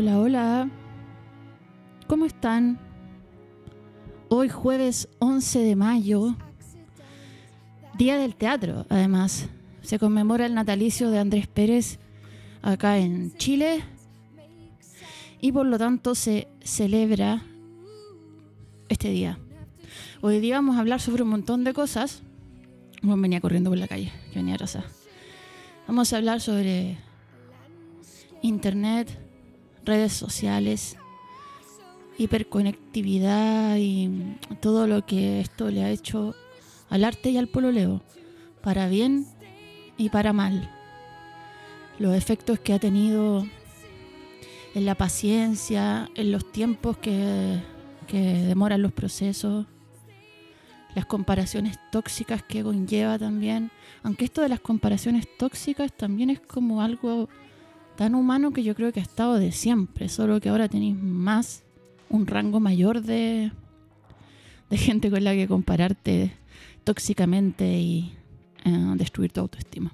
Hola, hola. ¿Cómo están? Hoy jueves 11 de mayo, Día del Teatro, además. Se conmemora el natalicio de Andrés Pérez acá en Chile y por lo tanto se celebra este día. Hoy día vamos a hablar sobre un montón de cosas. Bueno, venía corriendo por la calle, que venía atrasada. Vamos a hablar sobre internet, redes sociales, hiperconectividad y todo lo que esto le ha hecho al arte y al pololeo, para bien y para mal. Los efectos que ha tenido en la paciencia, en los tiempos que, que demoran los procesos, las comparaciones tóxicas que conlleva también. Aunque esto de las comparaciones tóxicas también es como algo tan humano que yo creo que ha estado de siempre, solo que ahora tenéis más, un rango mayor de, de gente con la que compararte tóxicamente y eh, destruir tu autoestima.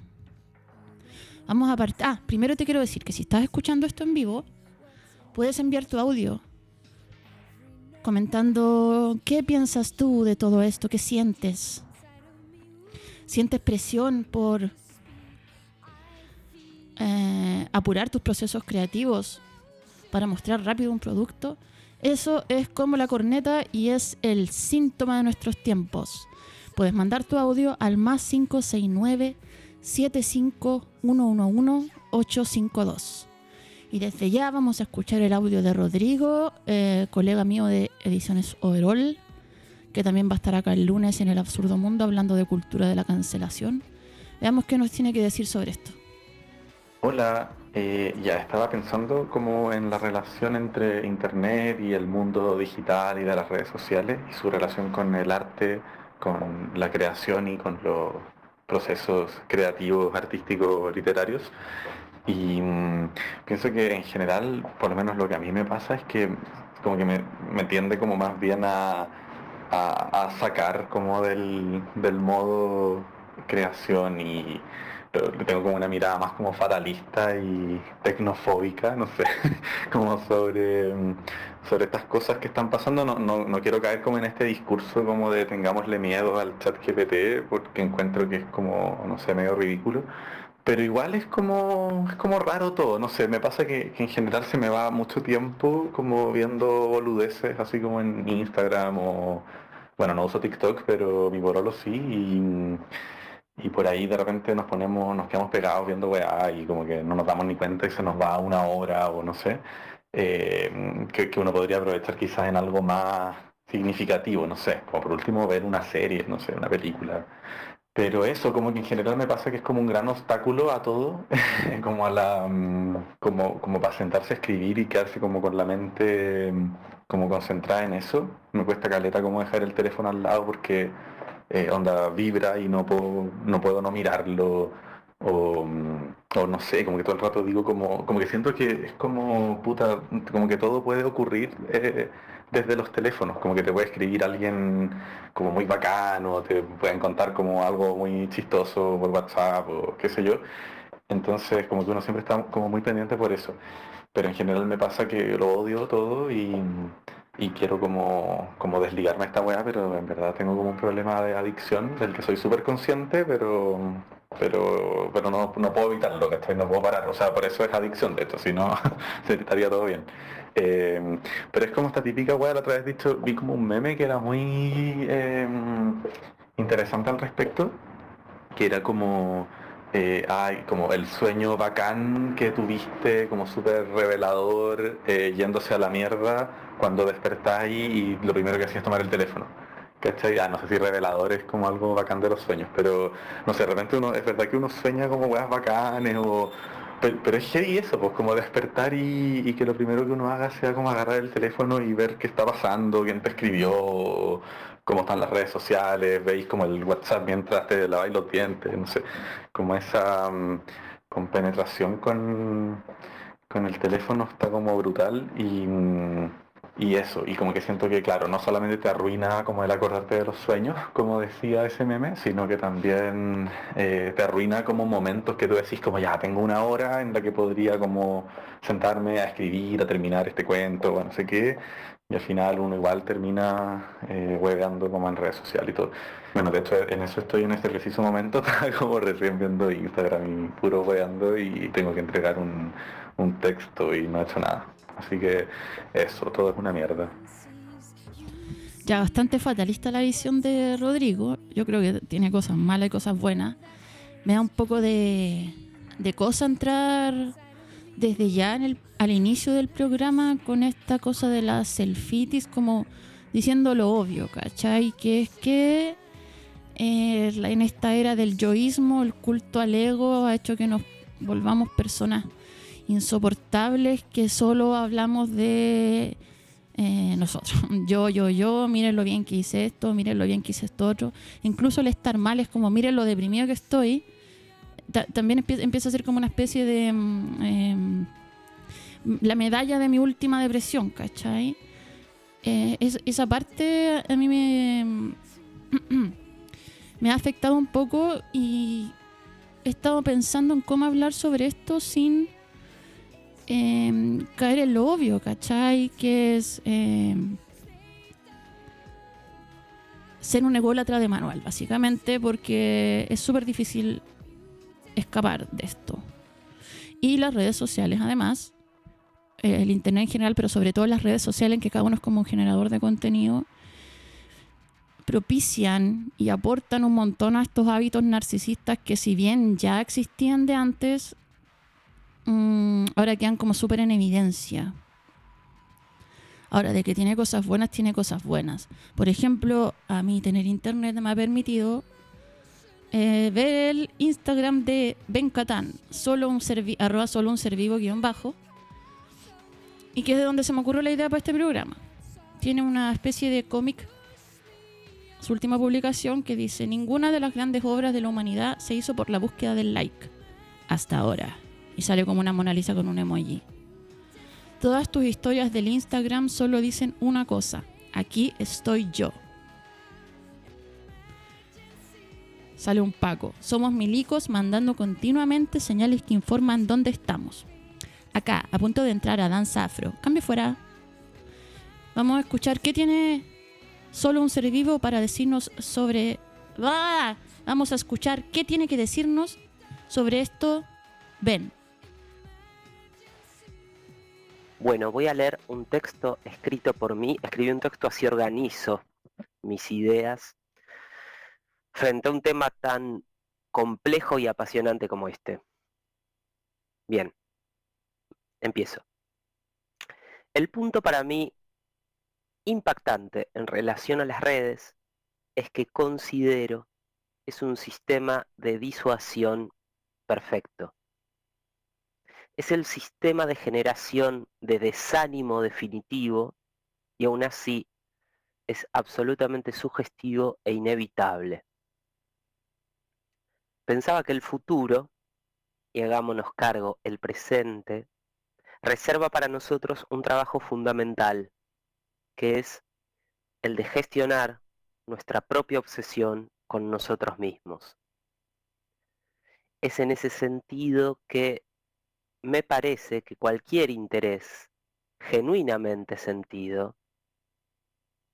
Vamos a partir. Ah, primero te quiero decir que si estás escuchando esto en vivo, puedes enviar tu audio comentando qué piensas tú de todo esto, qué sientes. ¿Sientes presión por eh, apurar tus procesos creativos para mostrar rápido un producto? Eso es como la corneta y es el síntoma de nuestros tiempos. Puedes mandar tu audio al más 569 75111 852. Y desde ya vamos a escuchar el audio de Rodrigo, eh, colega mío de Ediciones Overall, que también va a estar acá el lunes en el Absurdo Mundo hablando de cultura de la cancelación. Veamos qué nos tiene que decir sobre esto. Hola, eh, ya estaba pensando como en la relación entre Internet y el mundo digital y de las redes sociales y su relación con el arte, con la creación y con los procesos creativos, artísticos, literarios. Y mm, pienso que en general, por lo menos lo que a mí me pasa es que como que me, tiende como más bien a, a, sacar como del, del modo creación y tengo como una mirada más como fatalista y tecnofóbica, no sé, como sobre, mm, sobre estas cosas que están pasando. No, no, no, quiero caer como en este discurso como de tengámosle miedo al chat GPT, porque encuentro que es como, no sé, medio ridículo pero igual es como, es como raro todo, no sé, me pasa que, en general se me va mucho tiempo como viendo boludeces, así como en Instagram o, bueno, no uso TikTok, pero mi borolo sí, y, y por ahí de repente nos ponemos, nos quedamos pegados viendo weá y como que no nos damos ni cuenta y se nos va una hora o no sé, eh, que, que uno podría aprovechar quizás en algo más significativo, no sé, como por último ver una serie, no sé, una película. Pero eso, como que en general me pasa que es como un gran obstáculo a todo, como a la mm, como, como para sentarse a escribir y quedarse como con la mente mm, como concentrada en eso. Me cuesta caleta como dejar el teléfono al lado porque eh, onda vibra y no puedo, no puedo no mirarlo. O, o, no sé, como que todo el rato digo como, como que siento que es como puta, como que todo puede ocurrir. Eh, desde los teléfonos, como que te puede escribir alguien como muy bacano, te pueden contar como algo muy chistoso por WhatsApp o qué sé yo. Entonces como que uno siempre está como muy pendiente por eso. Pero en general me pasa que lo odio todo y, quiero como, como desligarme a esta weá, pero en verdad tengo como un problema de adicción del que soy súper consciente, pero pero pero no, no puedo evitarlo, que no puedo parar. O sea, por eso es adicción de esto, si no estaría todo bien. Eh, pero es como esta típica weá, la otra vez dicho, vi como un meme que era muy em, interesante al respecto, que era como, eh, ay, como el sueño bacán que tuviste, como súper revelador, eh, yéndose a la mierda cuando despertáis y lo primero que hacías es tomar el teléfono. ¿Cachai? Ah, no sé si revelador es como algo bacán de los sueños, pero no sé, de repente uno, es verdad que uno sueña como weas bacanes o pero, es heavy eso, pues como despertar y, que lo primero que uno haga sea como agarrar el teléfono y ver qué está pasando, quién te escribió, cómo están las redes sociales, veis como el WhatsApp mientras te laváis los dientes, no sé, como esa um, compenetración con, con el teléfono está como brutal y, mm, y eso, y como que siento que, claro, no solamente te arruina como el acordarte de los sueños, como decía ese meme, sino que también eh, te arruina como momentos que tú decís como ya, tengo una hora en la que podría como sentarme a escribir, a terminar este cuento, o no sé qué, y al final uno igual termina eh, como en redes sociales y todo. Bueno, de hecho en eso estoy en este preciso momento, como recién viendo Instagram y puro hueveando y tengo que entregar un, un texto y no he hecho nada. Así que eso, todo es una mierda. Ya, bastante fatalista la visión de Rodrigo. Yo creo que tiene cosas malas y cosas buenas. Me da un poco de, de cosa entrar desde ya en el, al inicio del programa con esta cosa de la selfitis, como diciendo lo obvio, ¿cachai? Que es que eh, en esta era del yoísmo, el culto al ego ha hecho que nos volvamos personas insoportables que solo hablamos de eh, nosotros. Yo, yo, yo, miren lo bien que hice esto, miren lo bien que hice esto otro. Incluso el estar mal es como, miren lo deprimido que estoy. También empieza, a ser como una especie de... Mm, em, la medalla de mi última depresión, ¿cachai? Eh, esa parte a mí me, me ha afectado un poco y he estado pensando en cómo hablar sobre esto sin Em, caer en lo obvio, ¿cachai? Que es em, ser un ególatra de manual, básicamente, porque es súper difícil escapar de esto. Y las redes sociales, además, eh, el Internet en general, pero sobre todo las redes sociales, en que cada uno es como un generador de contenido, propician y aportan un montón a estos hábitos narcisistas que si bien ya existían de antes, Mm, ahora quedan como súper en evidencia. Ahora, de que tiene cosas buenas, tiene cosas buenas. Por ejemplo, a mí tener internet me ha permitido eh, ver el Instagram de Ben Catán, solo un arroba solo un ser vivo guion bajo, y que es de donde se me ocurrió la idea para este programa. Tiene una especie de cómic, su última publicación, que dice, ninguna de las grandes obras de la humanidad se hizo por la búsqueda del like, hasta ahora y sale como una Mona Lisa con un emoji. Todas tus historias del Instagram solo dicen una cosa, aquí estoy yo. Sale un Paco. Somos milicos mandando continuamente señales que informan dónde estamos. Acá, a punto de entrar a Danza Afro. Cambio fuera. Vamos a escuchar qué tiene solo un ser vivo para decirnos sobre... ¡Ah! Vamos a escuchar qué tiene que decirnos sobre esto. Ven. Bueno, voy a leer un texto escrito por mí. Escribí un texto así organizo mis ideas frente a un tema tan complejo y apasionante como este. Bien, empiezo. El punto para mí impactante en relación a las redes es que considero es un sistema de disuasión perfecto es el sistema de generación de desánimo definitivo y aún así es absolutamente sugestivo e inevitable. Pensaba que el futuro, y hagámonos cargo, el presente, reserva para nosotros un trabajo fundamental, que es el de gestionar nuestra propia obsesión con nosotros mismos. Es en ese sentido que me parece que cualquier interés genuinamente sentido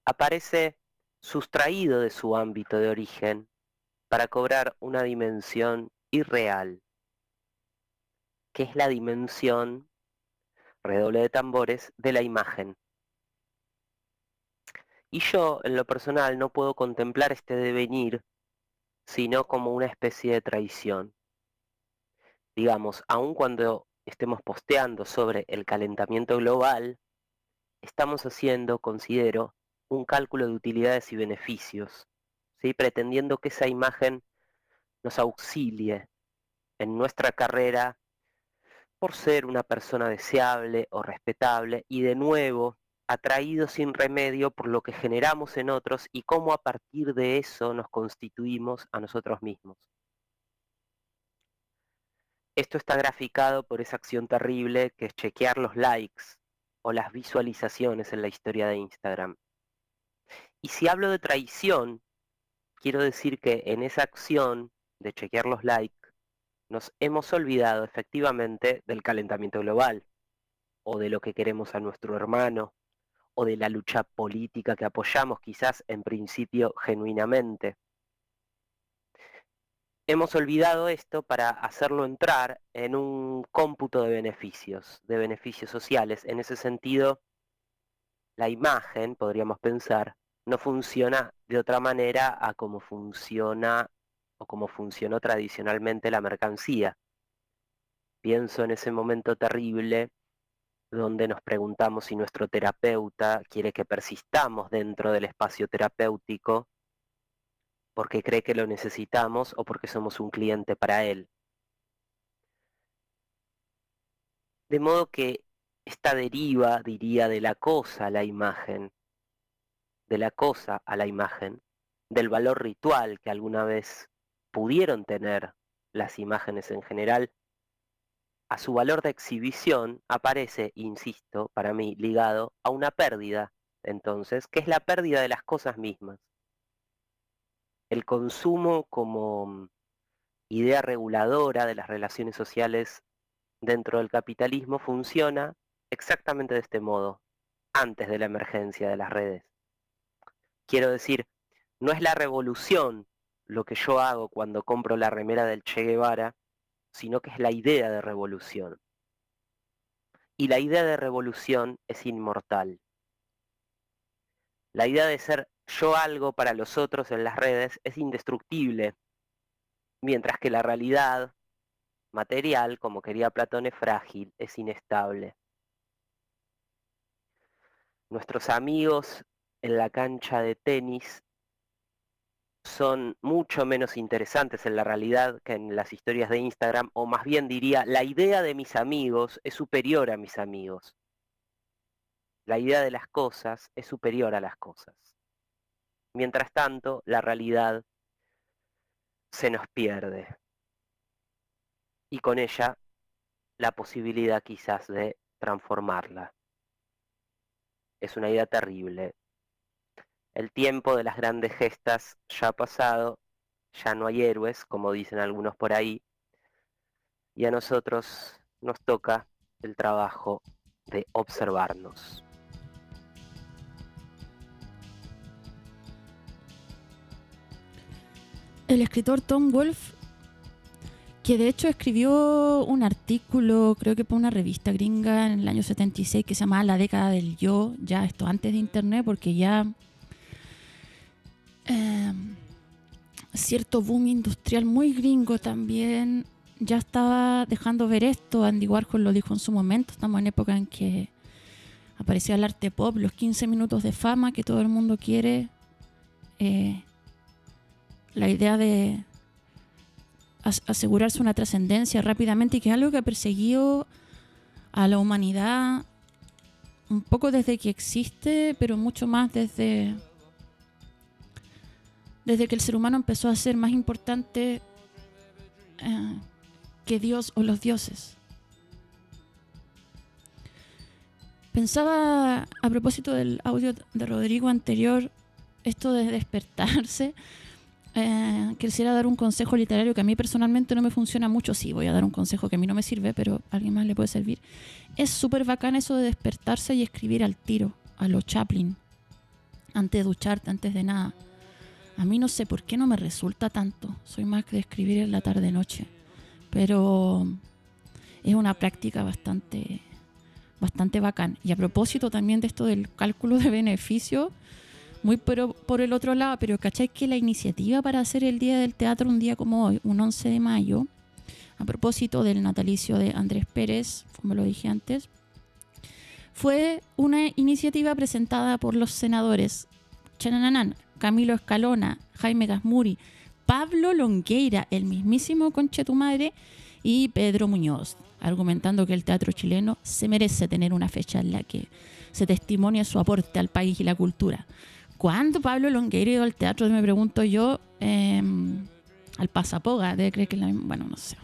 aparece sustraído de su ámbito de origen para cobrar una dimensión irreal, que es la dimensión, redoble de tambores, de la imagen. Y yo, en lo personal, no puedo contemplar este devenir sino como una especie de traición. Digamos, aun cuando estemos posteando sobre el calentamiento global, estamos haciendo, considero, un cálculo de utilidades y beneficios, ¿sí? pretendiendo que esa imagen nos auxilie en nuestra carrera por ser una persona deseable o respetable y de nuevo atraído sin remedio por lo que generamos en otros y cómo a partir de eso nos constituimos a nosotros mismos. Esto está graficado por esa acción terrible que es chequear los likes o las visualizaciones en la historia de Instagram. Y si hablo de traición, quiero decir que en esa acción de chequear los likes, nos hemos olvidado efectivamente del calentamiento global, o de lo que queremos a nuestro hermano, o de la lucha política que apoyamos quizás en principio genuinamente. Hemos olvidado esto para hacerlo entrar en un cómputo de beneficios, de beneficios sociales. En ese sentido, la imagen, podríamos pensar, no funciona de otra manera a como funciona o como funcionó tradicionalmente la mercancía. Pienso en ese momento terrible donde nos preguntamos si nuestro terapeuta quiere que persistamos dentro del espacio terapéutico porque cree que lo necesitamos o porque somos un cliente para él. De modo que esta deriva, diría, de la cosa la imagen, de la cosa a la imagen, del valor ritual que alguna vez pudieron tener las imágenes en general, a su valor de exhibición aparece, insisto, para mí, ligado a una pérdida, entonces, que es la pérdida de las cosas mismas. El consumo como idea reguladora de las relaciones sociales dentro del capitalismo funciona exactamente de este modo, antes de la emergencia de las redes. Quiero decir, no es la revolución lo que yo hago cuando compro la remera del Che Guevara, sino que es la idea de revolución. Y la idea de revolución es inmortal. La idea de ser yo algo para los otros en las redes es indestructible, mientras que la realidad material, como quería Platón, es frágil, es inestable. Nuestros amigos en la cancha de tenis son mucho menos interesantes en la realidad que en las historias de Instagram, o más bien diría, la idea de mis amigos es superior a mis amigos. La idea de las cosas es superior a las cosas. Mientras tanto, la realidad se nos pierde. Y con ella, la posibilidad quizás de transformarla. Es una idea terrible, el tiempo de las grandes gestas ya ha pasado, ya no hay héroes, como dicen algunos por ahí, y a nosotros nos toca el trabajo de observarnos. El escritor Tom Wolfe, que de hecho escribió un artículo, creo que para una revista gringa en el año 76 que se llamaba La década del yo, ya esto antes de internet, porque ya Em, cierto boom industrial muy gringo también ya estaba dejando ver esto. Andy Warhol lo dijo en su momento. Estamos en época en que aparecía el arte pop, los 15 minutos de fama que todo el mundo quiere. Eh, la idea de asegurarse una trascendencia rápidamente y que es algo que ha perseguido a la humanidad un poco desde que existe, pero mucho más desde desde que el ser humano empezó a ser más importante eh, que Dios o los dioses. Pensaba a propósito del audio de Rodrigo anterior, esto de despertarse, eh, quisiera dar un consejo literario que a mí personalmente no me funciona mucho. Sí, voy a dar un consejo que a mí no me sirve, pero a alguien más le puede servir. Es súper bacán eso de despertarse y escribir al tiro, a lo Chaplin, antes de ducharte, antes de nada. A mí no sé por qué no me resulta tanto. Soy más que de escribir en la tarde-noche. Pero es una práctica bastante, bastante bacán. Y a propósito también de esto del cálculo de beneficio, muy pero por el otro lado, pero ¿cacháis que la iniciativa para hacer el Día del Teatro un día como hoy, un 11 de mayo, a propósito del natalicio de Andrés Pérez, como lo dije antes, fue una iniciativa presentada por los senadores Camilo Escalona, Jaime Gasmuri, Pablo Longueira, el mismísimo Conche tu madre, y Pedro Muñoz, argumentando que el teatro chileno se merece tener una fecha en la que se testimonia su aporte al país y la cultura. ¿Cuándo Pablo Longueira ido al teatro? Me pregunto yo, em, al Pasapoga, debe creer que la Bueno, no sé.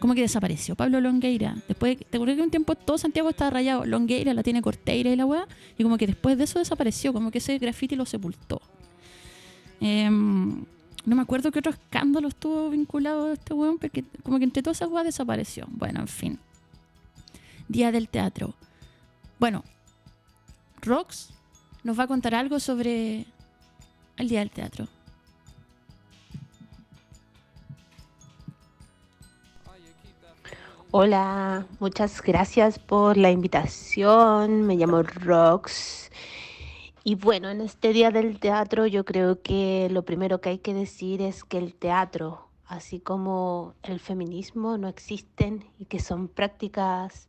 como que desapareció Pablo Longueira. Después, te acuerdas que un tiempo todo Santiago estaba rayado, Longueira la tiene Corteira y la weá, y como que después de eso desapareció, como que ese graffiti lo sepultó. Em, no me acuerdo qué otro escándalo estuvo vinculado a este weón, porque como que entre todas esas weas desapareció. Bueno, en fin. Día del teatro. Bueno, Rox nos va a contar algo sobre el Día del Teatro. Hola, muchas gracias por la invitación. Me llamo Rox. Y bueno, en este Día del Teatro yo creo que lo primero que hay que decir es que el teatro, así como el feminismo, no existen y que son prácticas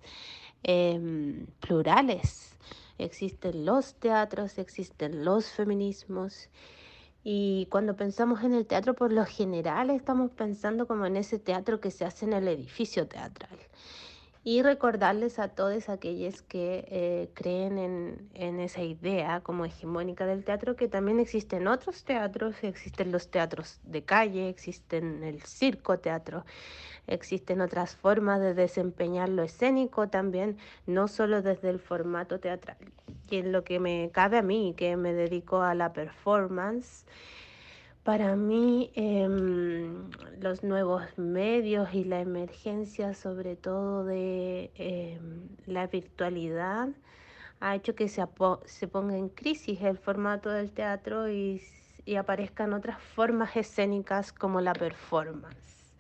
em, plurales. Existen los teatros, existen los feminismos y cuando pensamos en el teatro, por lo general estamos pensando como en ese teatro que se hace en el edificio teatral. Y recordarles a todos aquellos que eh, creen en, en, esa idea como hegemónica del teatro que también existen otros teatros, existen los teatros de calle, existen el circo teatro, existen otras formas de desempeñar lo escénico también, no solo desde el formato teatral. Y en lo que me cabe a mí, que me dedico a la performance, para mí em, los nuevos medios y la emergencia sobre todo de em, la virtualidad ha hecho que se, ponga en crisis el formato del teatro y, y aparezcan otras formas escénicas como la performance.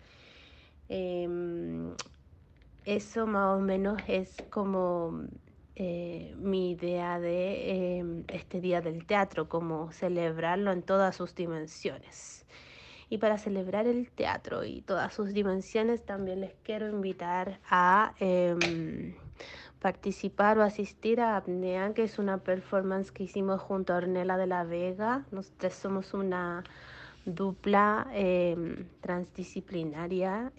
Em, eso más o menos es como eh, mi idea de em, este Día del Teatro, como celebrarlo en todas sus dimensiones. Y para celebrar el teatro y todas sus dimensiones, también les quiero invitar a em, participar o asistir a Apnea, que es una performance que hicimos junto a Ornella de la Vega. Nosotros somos una dupla em, transdisciplinaria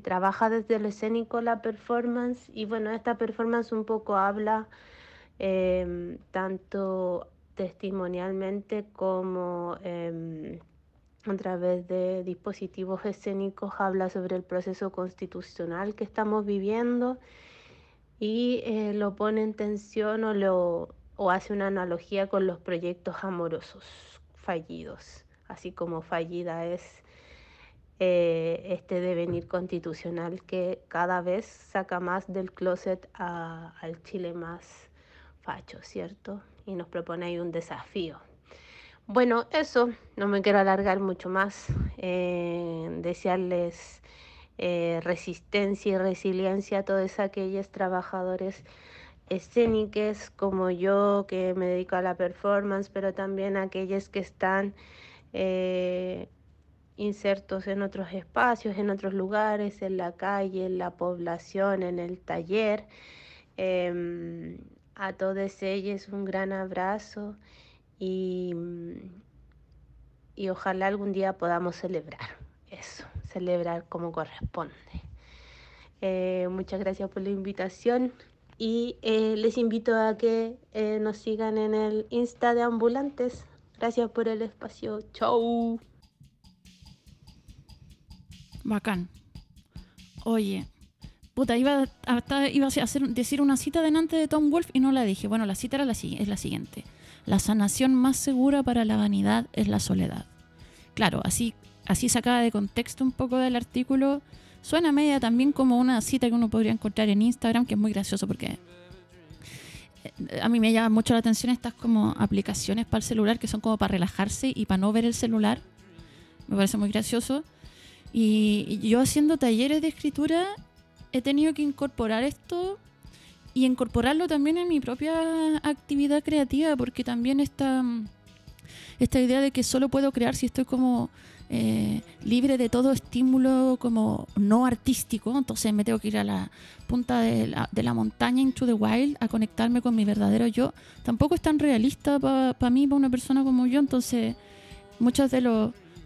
trabaja desde lo escénico la performance y bueno, esta performance un poco habla em, tanto testimonialmente como a través de dispositivos escénicos habla sobre el proceso constitucional que estamos viviendo y eh, lo pone en tensión o, lo, o hace una analogía con los proyectos amorosos fallidos, así como fallida es eh, este devenir constitucional que cada vez saca más del closet al Chile más facho, ¿cierto? Y nos propone ahí un desafío. Bueno, eso, no me quiero alargar mucho más, eh, desearles eh, resistencia y resiliencia a todos aquellos trabajadores escénicas como yo que me dedico a la performance, pero también aquellos que están eh, insertos en otros espacios, en otros lugares, en la calle, en la población, en el taller. Em, a todos ellos un gran abrazo y, y ojalá algún día podamos celebrar eso, celebrar como corresponde. Eh, muchas gracias por la invitación y eh, les invito a que eh, nos sigan en el Insta de Ambulantes. Gracias por el espacio. Chau. Bacán. Oye, puta, iba a, iba a hacer, decir una cita delante de Tom Wolf y no la dije. Bueno, la cita era la, es la siguiente. La sanación más segura para la vanidad es la soledad. Claro, así, así sacada de contexto un poco del artículo Suena media también como una cita que uno podría encontrar en Instagram, que es muy gracioso porque eh, a mí me llama mucho la atención estas como aplicaciones para el celular que son como para relajarse y para no ver el celular. Me parece muy gracioso. Y yo haciendo talleres de escritura he tenido que incorporar esto y incorporarlo también en mi propia actividad creativa, porque también esta, esta idea de que solo puedo crear si estoy como eh, libre de todo estímulo como no artístico, entonces me tengo que ir a la punta de la, montaña into the wild a conectarme con mi verdadero yo, tampoco es tan realista para mí, para una persona como yo, entonces muchas de,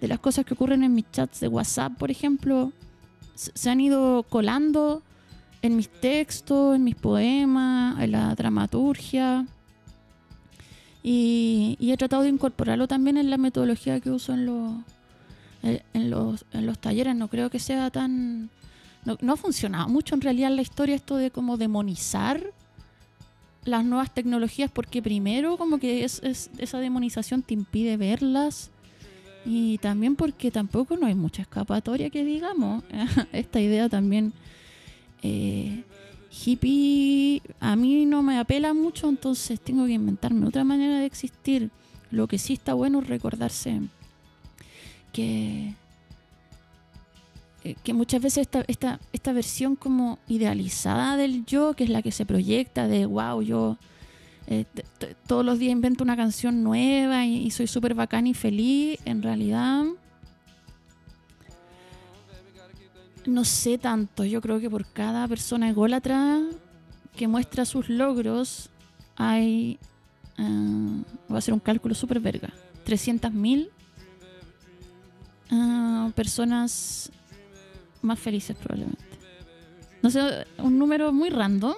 de las cosas que ocurren en mis chats de WhatsApp, por ejemplo, se han ido colando en mis textos, en mis poemas, en la dramaturgia. Y, he tratado de incorporarlo también en la metodología que uso en los, eh, en los, en los talleres no creo que sea tan... No, ha funcionado mucho en realidad en la historia esto de como demonizar las nuevas tecnologías porque primero como que es, es- esa demonización te impide verlas y también porque tampoco no hay mucha escapatoria que digamos. Esta idea también eh, hippie a mí no me apela mucho, entonces tengo que inventarme otra manera de existir. Lo que sí está bueno es recordarse que, eh, que muchas veces esta, esta, esta versión como idealizada del yo, que es la que se proyecta de wow, yo eh, todos los días invento una canción nueva y, soy súper bacán y feliz, en realidad no sé tanto. Yo creo que por cada persona ególatra que muestra sus logros hay... ah, voy a hacer un cálculo súper verga. 300.000 ah, personas más felices probablemente. No sé, un número muy random.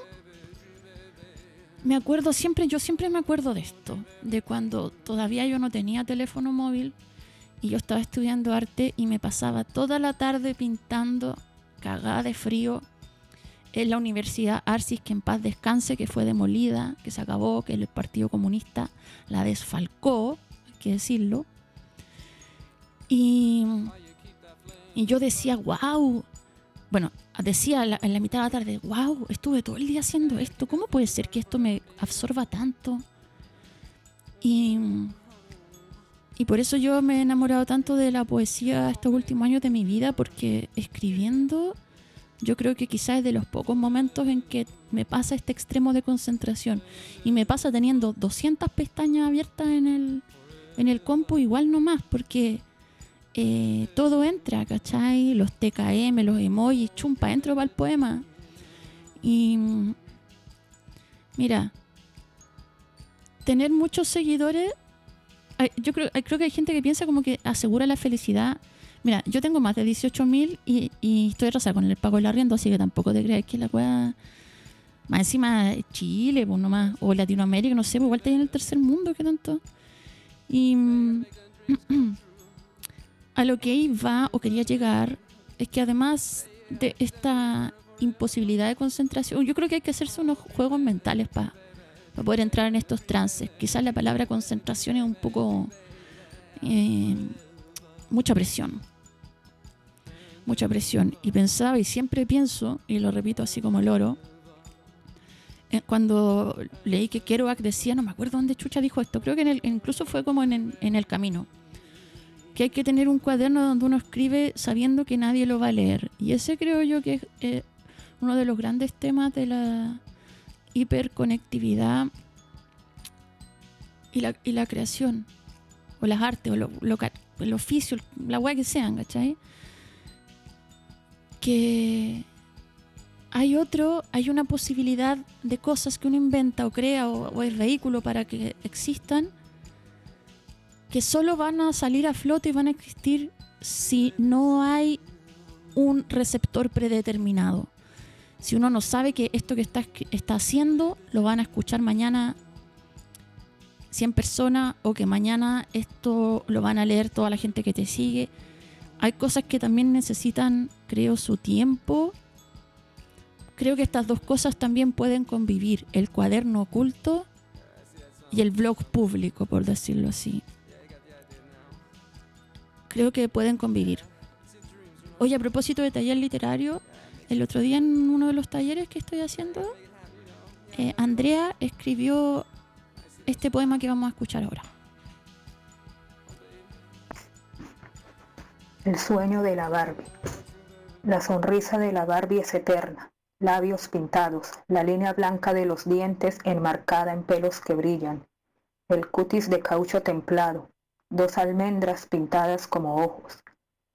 Me acuerdo siempre, yo siempre me acuerdo de esto, de cuando todavía yo no tenía teléfono móvil y yo estaba estudiando arte y me pasaba toda la tarde pintando, cagada de frío, en la Universidad Arcis, que en paz descanse, que fue demolida, que se acabó, que el Partido Comunista la desfalcó, hay que decirlo. Y, y yo decía, wow, bueno, decía en la, en mitad de la tarde, wow, estuve todo el día haciendo esto, ¿cómo puede ser que esto me absorba tanto? Y, y por eso yo me he enamorado tanto de la poesía estos últimos años de mi vida, porque escribiendo yo creo que quizás es de los pocos momentos en que me pasa este extremo de concentración. Y me pasa teniendo 200 pestañas abiertas en el, en el compu, igual no más, porque eh, todo entra, ¿cachai? Los TKM, los emojis, chumpa, entro para el poema. Y mira, tener muchos seguidores, yo creo, creo que hay gente que piensa como que asegura la felicidad. Mira, yo tengo más de 18.000 y, y estoy atrasada con el pago del arriendo, así que tampoco te creas que la pueda... Más encima Chile, pues nomás, o Latinoamérica, no sé, pues igual ahí en el tercer mundo, ¿qué tanto? Y a lo que iba o quería llegar es que además de esta imposibilidad de concentración, yo creo que hay que hacerse unos juegos mentales para poder entrar en estos trances. Quizás la palabra concentración es un poco... eh, mucha presión. Mucha presión. Y pensaba, y siempre pienso, y lo repito así como loro, eh, cuando leí que Kerouac decía, no me acuerdo dónde Chucha dijo esto, creo que en el- incluso fue como el- en el camino, que hay que tener un cuaderno donde uno escribe sabiendo que nadie lo va a leer. Y ese creo yo que es eh, uno de los grandes temas de la hiperconectividad y la, y la creación, o las artes, o lo, el oficio, la weá que sean, ¿cachai? Que hay otro, hay una posibilidad de cosas que uno inventa o crea o, o es vehículo para que existan que solo van a salir a flote y van a existir si no hay un receptor predeterminado. Si uno no sabe que esto que está, está haciendo lo van a escuchar mañana 100 personas o que mañana esto lo van a leer toda la gente que te sigue. Hay cosas que también necesitan, creo, su tiempo. Creo que estas dos cosas también pueden convivir, el cuaderno oculto y el blog público, por decirlo así. Creo que pueden convivir. Oye, a propósito de taller literario, el otro día en uno de los talleres que estoy haciendo, eh, Andrea escribió este poema que vamos a escuchar ahora. El sueño de la Barbie. La sonrisa de la Barbie es eterna. Labios pintados, la línea blanca de los dientes enmarcada en pelos que brillan. El cutis de caucho templado, dos almendras pintadas como ojos.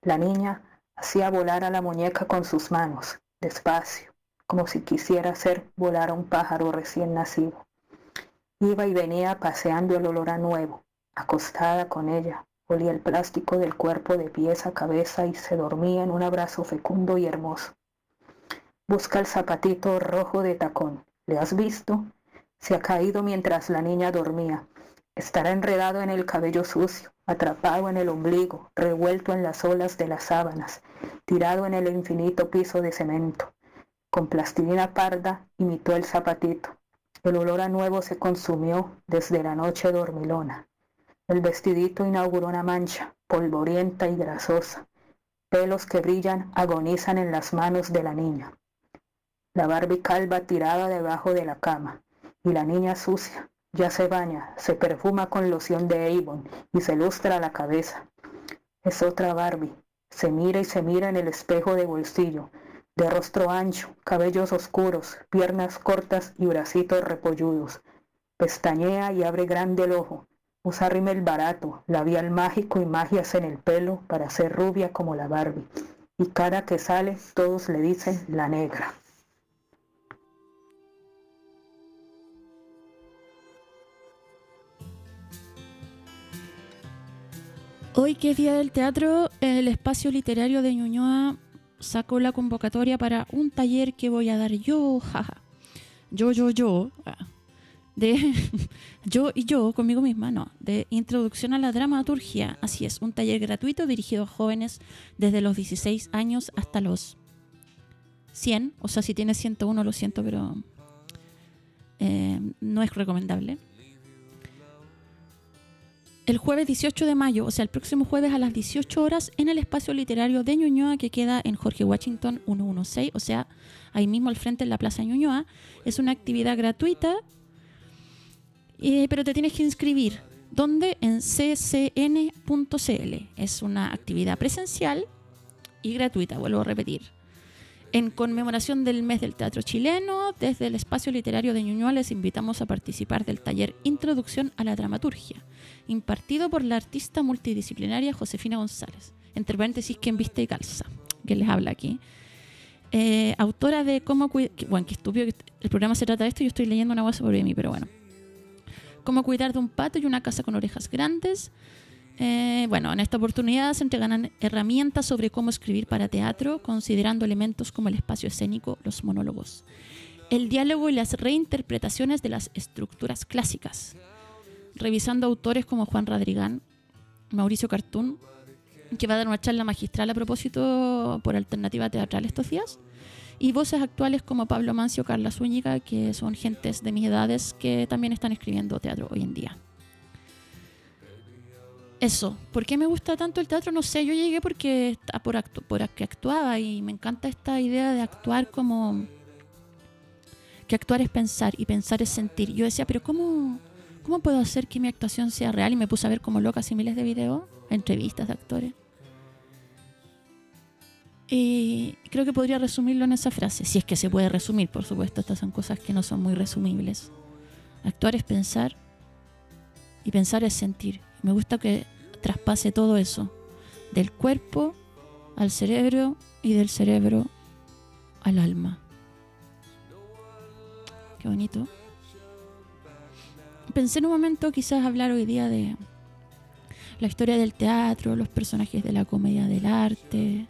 La niña hacía volar a la muñeca con sus manos, despacio, como si quisiera hacer volar a un pájaro recién nacido. Iba y venía paseando el olor a nuevo, acostada con ella, olía el plástico del cuerpo de pies a cabeza y se dormía en un abrazo fecundo y hermoso. Busca el zapatito rojo de tacón. ¿Le has visto? Se ha caído mientras la niña dormía. Estará enredado en el cabello sucio, atrapado en el ombligo, revuelto en las olas de las sábanas, tirado en el infinito piso de cemento. Con plastilina parda imitó el zapatito. El olor a nuevo se consumió desde la noche dormilona. El vestidito inauguró una mancha, polvorienta y grasosa. Pelos que brillan agonizan en las manos de la niña. La Barbie calva tirada debajo de la cama. Y la niña sucia, ya se baña, se perfuma con loción de Avon y se lustra la cabeza. Es otra Barbie. Se mira y se mira en el espejo de bolsillo, de rostro ancho, cabellos oscuros, piernas cortas y bracitos repolludos. Pestañea y abre grande el ojo. Usa rímel barato, labial mágico y magias en el pelo para ser rubia como la Barbie. Y cada que sale todos le dicen la negra. Hoy que es Día del Teatro, el espacio literario de Ñuñoa sacó la convocatoria para un taller que voy a dar yo, jaja. Yo, yo, yo. ah, De yo y yo, conmigo misma, no. De introducción a la dramaturgia. Así es, un taller gratuito dirigido a jóvenes desde los 16 años hasta los 100. O sea, si tienes 101, lo siento, pero eh, no es recomendable. El jueves 18 de mayo, o sea, el próximo jueves a las 18 horas, en el espacio literario de Ñuñoa, que queda en Jorge Washington 116, o sea, ahí mismo al frente en la Plaza Ñuñoa. Es una actividad gratuita, eh, pero te tienes que inscribir. ¿Dónde? En ccn.cl. Es una actividad presencial y gratuita, vuelvo a repetir. En conmemoración del mes del teatro chileno, desde el espacio literario de Ñuñoa les invitamos a participar del taller Introducción a la Dramaturgia, impartido por la artista multidisciplinaria Josefina González, entre paréntesis, quien viste y calza, que les habla aquí. Eh, autora de Cómo cuidar, bueno, qué estúpido, el programa se trata de esto, yo estoy leyendo una cosa sobre mí, pero bueno. Cómo cuidar de un pato y una casa con orejas grandes. Eh, bueno, en esta oportunidad se entregarán herramientas sobre cómo escribir para teatro, considerando elementos como el espacio escénico, los monólogos, el diálogo y las reinterpretaciones de las estructuras clásicas, revisando autores como Juan Radrigán, Mauricio Cartún, que va a dar una charla magistral a propósito por alternativa teatral estos días, y voces actuales como Pablo Mancio, Carla Zúñiga, que son gentes de mis edades que también están escribiendo teatro hoy en día. Eso, ¿por qué me gusta tanto el teatro? No sé, yo llegué porque por, actu por que actuaba y me encanta esta idea de actuar como que actuar es pensar y pensar es sentir. Yo decía, pero ¿cómo, cómo puedo hacer que mi actuación sea real? Y me puse a ver como locas y miles de videos, entrevistas de actores. Y creo que podría resumirlo en esa frase, si es que se puede resumir, por supuesto, estas son cosas que no son muy resumibles. Actuar es pensar y pensar es sentir. Me gusta que traspase todo eso, del cuerpo al cerebro y del cerebro al alma. Qué bonito. Pensé en un momento quizás hablar hoy día de la historia del teatro, los personajes de la comedia del arte.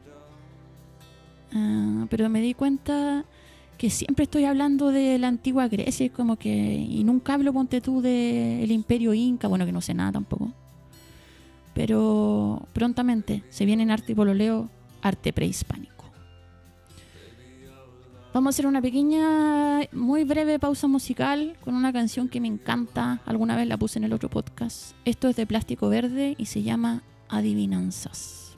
Ah, pero me di cuenta que siempre estoy hablando de la antigua Grecia, es como que. Y nunca hablo, ponte tú, del imperio inca, bueno, que no sé nada tampoco. Pero prontamente se viene en arte y pololeo, arte prehispánico. Vamos a hacer una pequeña, muy breve pausa musical con una canción que me encanta. Alguna vez la puse en el otro podcast. Esto es de Plástico Verde y se llama Adivinanzas.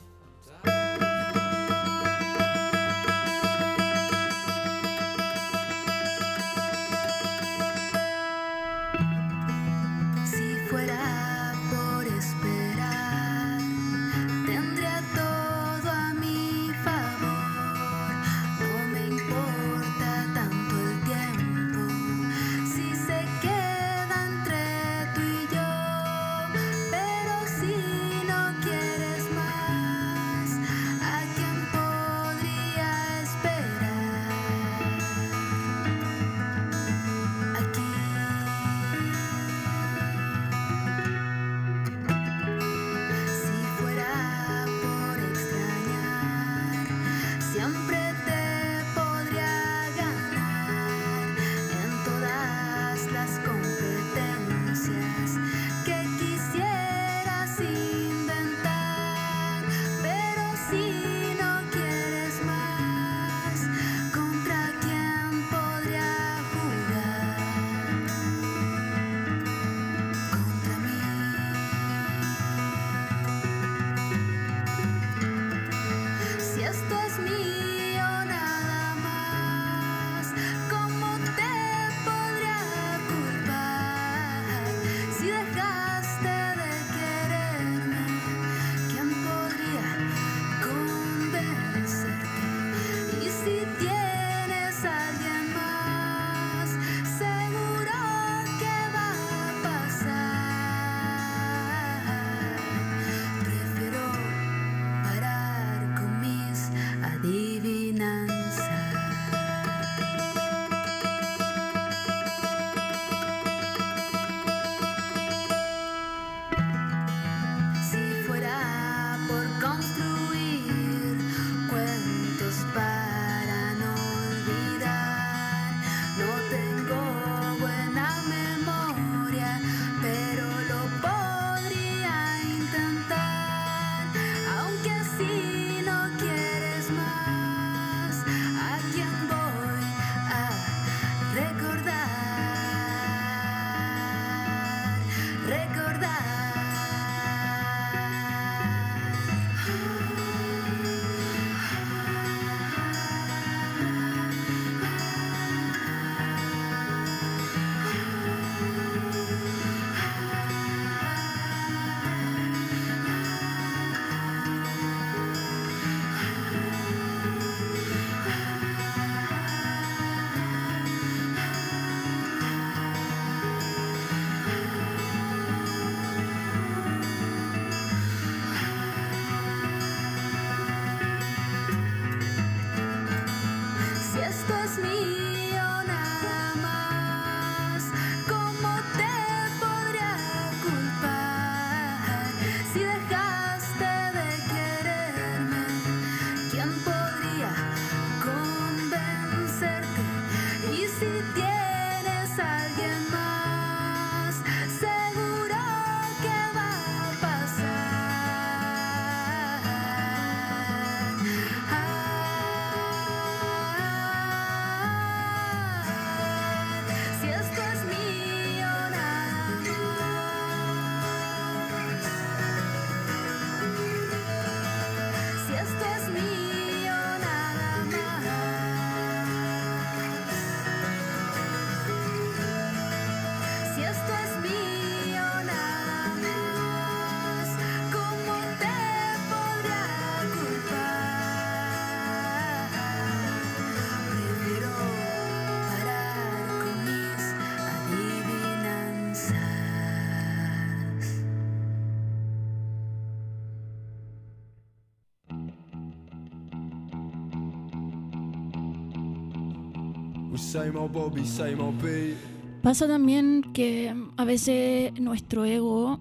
Pasa también que a veces nuestro ego,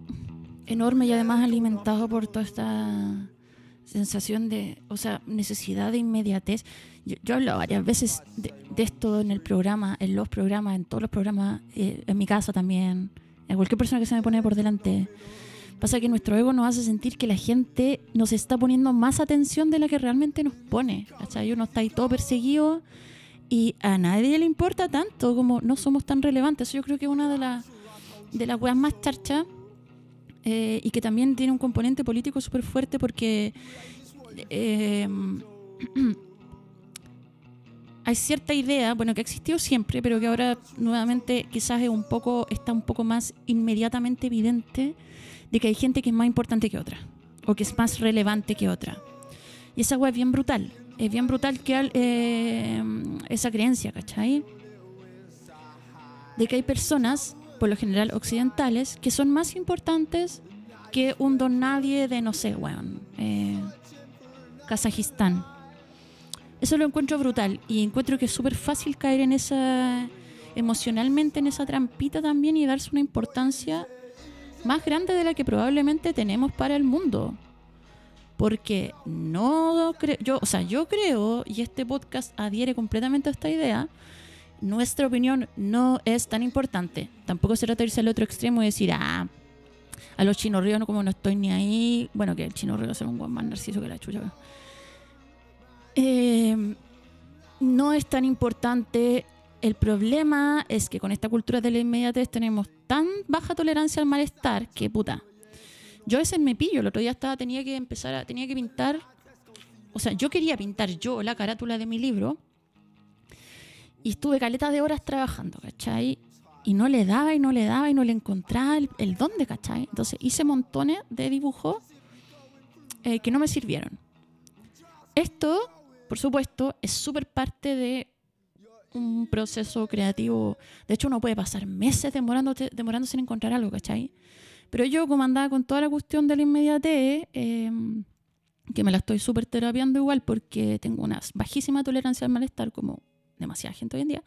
enorme y además alimentado por toda esta sensación de, o sea, necesidad de inmediatez. Yo, yo he hablado varias veces de esto en el programa, en los programas, en todos los programas, eh, en mi casa también, en cualquier persona que se me pone por delante. Pasa que nuestro ego nos hace sentir que la gente nos está poniendo más atención de la que realmente nos pone. ¿cachai? Uno está ahí todo perseguido y a nadie le importa tanto como no somos tan relevantes. Yo creo que es una de, las de las weas más charchas eh, y que también tiene un componente político súper fuerte porque eh, hay cierta idea, bueno, que ha existido siempre, pero que ahora nuevamente quizás es un poco, está un poco más inmediatamente evidente de que hay gente que es más importante que otra o que es más relevante que otra. Y esa wea es bien brutal. Es bien brutal que eh, esa creencia, ¿cachai? De que hay personas, por lo general occidentales, que son más importantes que un don nadie de, no sé, weón, eh, Kazajistán. Eso lo encuentro brutal y encuentro que es súper fácil caer en esa, emocionalmente en esa trampita también y darse una importancia más grande de la que probablemente tenemos para el mundo. Porque no creo, yo, o sea, yo creo, y este podcast adhiere completamente a esta idea, nuestra opinión no es tan importante. Tampoco se trata irse al otro extremo y decir, ah, a los chinos ríos no, como no estoy ni ahí. Bueno, que el chino río sea un buen más narciso que la chucha. Eh, no es tan importante. El problema es que con esta cultura de la inmediatez tenemos tan baja tolerancia al malestar que puta. Yo a veces me pillo, el otro día estaba, tenía que empezar tenía que pintar. O sea, yo quería pintar yo la carátula de mi libro. Y estuve caleta de horas trabajando, ¿cachai? Y no le daba y no le daba y no le encontraba el, el dónde, ¿cachai? Entonces hice montones de dibujos eh, que no me sirvieron. Esto, por supuesto, es súper parte de un proceso creativo. De hecho, uno puede pasar meses demorándote- demorándose en encontrar algo, ¿cachai? Pero yo, como andaba con toda la cuestión de la inmediatez, eh, que me la estoy súper terapiando igual porque tengo una bajísima tolerancia al malestar, como demasiada gente hoy en día.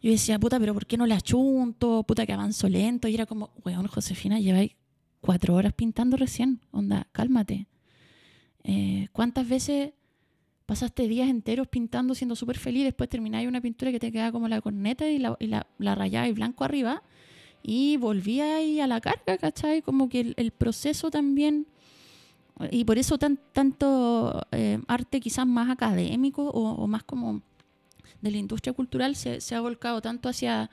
Yo decía, puta, pero ¿por qué no la chunto? Puta, que avanzo lento. Y era como, weón, Josefina, lleváis cuatro horas pintando recién. Onda, cálmate. Eh, ¿Cuántas veces pasaste días enteros pintando, siendo súper feliz, después termináis una pintura que te queda como la corneta y la, y la, la rayáis blanco arriba y volvíais a la carga, ¿cachai? Como que el, proceso también, y por eso tan, tanto eh, arte quizás más académico o, más como de la industria cultural se, se ha volcado tanto hacia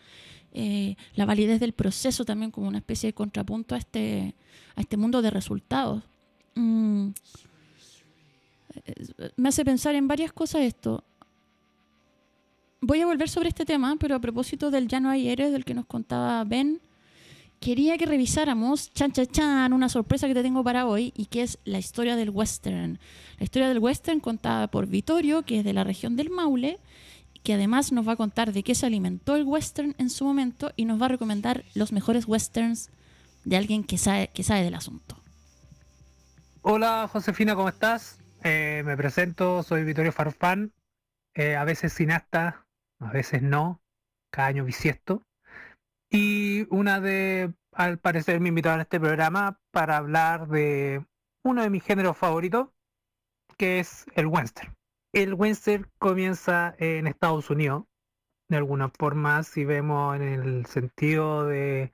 eh, la validez del proceso también como una especie de contrapunto a este, a este mundo de resultados. Mm, eh, me hace pensar en varias cosas esto. Voy a volver sobre este tema, pero a propósito del Ya no hay héroes del que nos contaba Ben, quería que revisáramos, chan, chan, chan, una sorpresa que te tengo para hoy, y que es la historia del western. La historia del western contada por Vittorio, que es de la región del Maule, que además nos va a contar de qué se alimentó el western en su momento y nos va a recomendar los mejores westerns de alguien que sabe, que sabe del asunto. Hola Josefina, ¿cómo estás? Eh, me presento, soy Vittorio Farfán, eh, a veces cineasta, a veces no, cada año bisiesto. Y una de, al parecer, me invitaron a este programa para hablar de uno de mis géneros favoritos, que es el western. El western comienza en Estados Unidos, de alguna forma, si vemos en el sentido de,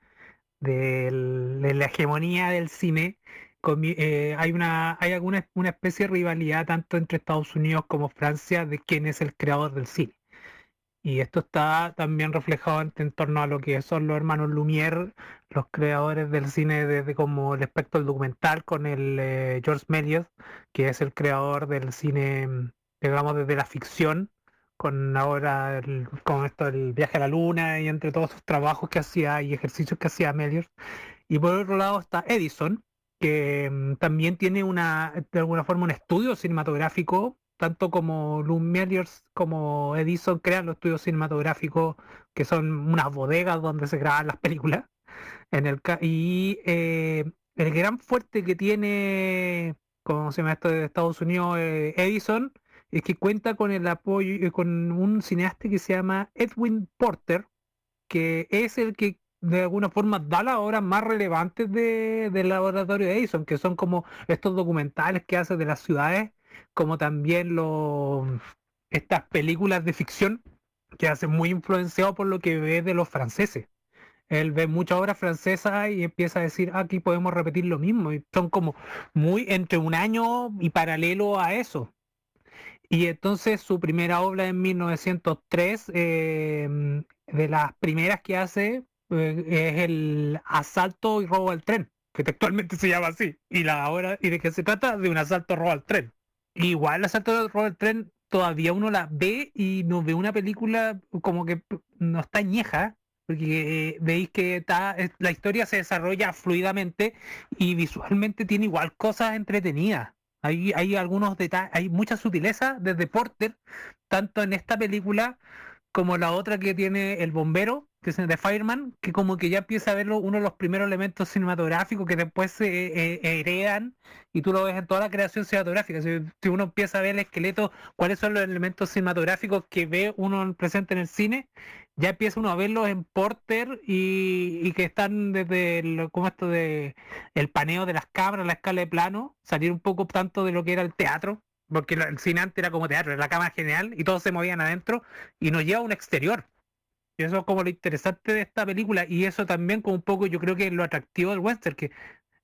la hegemonía del cine eh, hay una hay alguna una especie de rivalidad tanto entre Estados Unidos como Francia de quién es el creador del cine. Y esto está también reflejado en, torno a lo que son los hermanos Lumière, los creadores del cine desde como el aspecto del documental con el eh, George Méliès, que es el creador del cine, mm, digamos, desde la ficción, con ahora el- con esto el viaje a la luna y entre todos sus trabajos que hacía y ejercicios que hacía Méliès. Y por otro lado está Edison, que mm, también tiene una, de alguna forma, un estudio cinematográfico, tanto como Lumière como Edison crean los estudios cinematográficos, que son unas bodegas donde se graban las películas. En el, y eh, el gran fuerte que tiene, como se llama esto de Estados Unidos, eh, Edison, es que cuenta con el apoyo, eh, con un cineasta que se llama Edwin Porter, que es el que de alguna forma da las obras más relevantes de, del laboratorio de Edison, que son como estos documentales que hace de las ciudades, como también los estas películas de ficción que hace muy influenciado por lo que ve de los franceses. Él ve muchas obras francesas y empieza a decir, "Ah, aquí podemos repetir lo mismo. Y son como muy entre un año y paralelo a eso. Y entonces su primera obra en 1903, eh, de las primeras que hace, eh, es el asalto y robo al tren, que textualmente se llama así. Y la obra, y de qué se trata, de un asalto robo al tren. Igual asalto robo al tren todavía uno la ve y no ve una película como que no está ñeja, porque eh, veis que está, es- la historia se desarrolla fluidamente y visualmente tiene igual cosas entretenidas. Hay, hay algunos detalles, hay mucha sutileza desde Porter, tanto en esta película como la otra que tiene el bombero, que es The Fireman, que como que ya empieza a verlo uno de los primeros elementos cinematográficos que después se eh, eh, heredan y tú lo ves en toda la creación cinematográfica. Si, uno empieza a ver el esqueleto, cuáles son los elementos cinematográficos que ve uno presente en el cine, ya empieza uno a verlos en Porter y, y que están desde el, como esto de el paneo de las cámaras, la escala de plano, salir un poco tanto de lo que era el teatro, porque el cine antes era como teatro, era la cámara general y todos se movían adentro y nos lleva a un exterior. Y eso es como lo interesante de esta película y eso también como un poco yo creo que es lo atractivo del western, que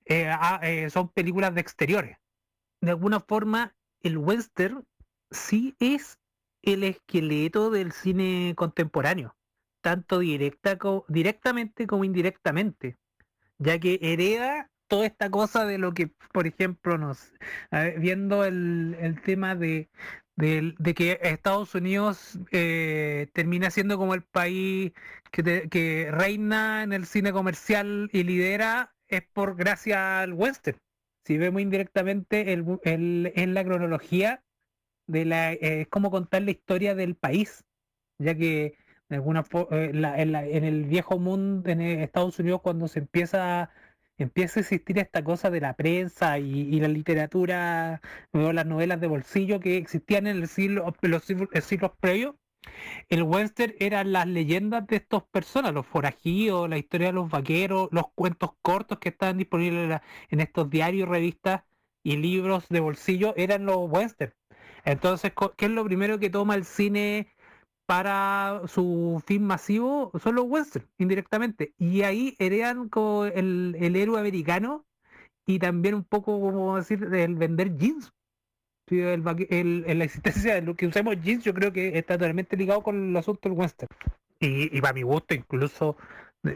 eh, ah, eh, son películas de exteriores. De alguna forma el western sí es el esqueleto del cine contemporáneo, tanto directa directamente como indirectamente, ya que hereda toda esta cosa de lo que, por ejemplo, nos viendo el, el tema de, de que Estados Unidos eh, termina siendo como el país que, te- que reina en el cine comercial y lidera, es por gracias al western. Si vemos indirectamente el, el- en la cronología de la eh, es como contar la historia del país, ya que de eh, en, el viejo mundo en Estados Unidos cuando se empieza empieza a existir esta cosa de la prensa y, la literatura o las novelas de bolsillo que existían en el siglo, los siglos, previos, el western eran las leyendas de estas personas, los forajidos, la historia de los vaqueros, los cuentos cortos que estaban disponibles en, estos diarios, revistas y libros de bolsillo, eran los western. Entonces, ¿qué es lo primero que toma el cine para su fin masivo? Son los western, indirectamente. Y ahí heredan como el, el héroe americano y también un poco, como decir, el vender jeans. Sí, el la existencia de lo que usemos jeans, yo creo que está totalmente ligado con el asunto del western. Y, y para mi gusto, incluso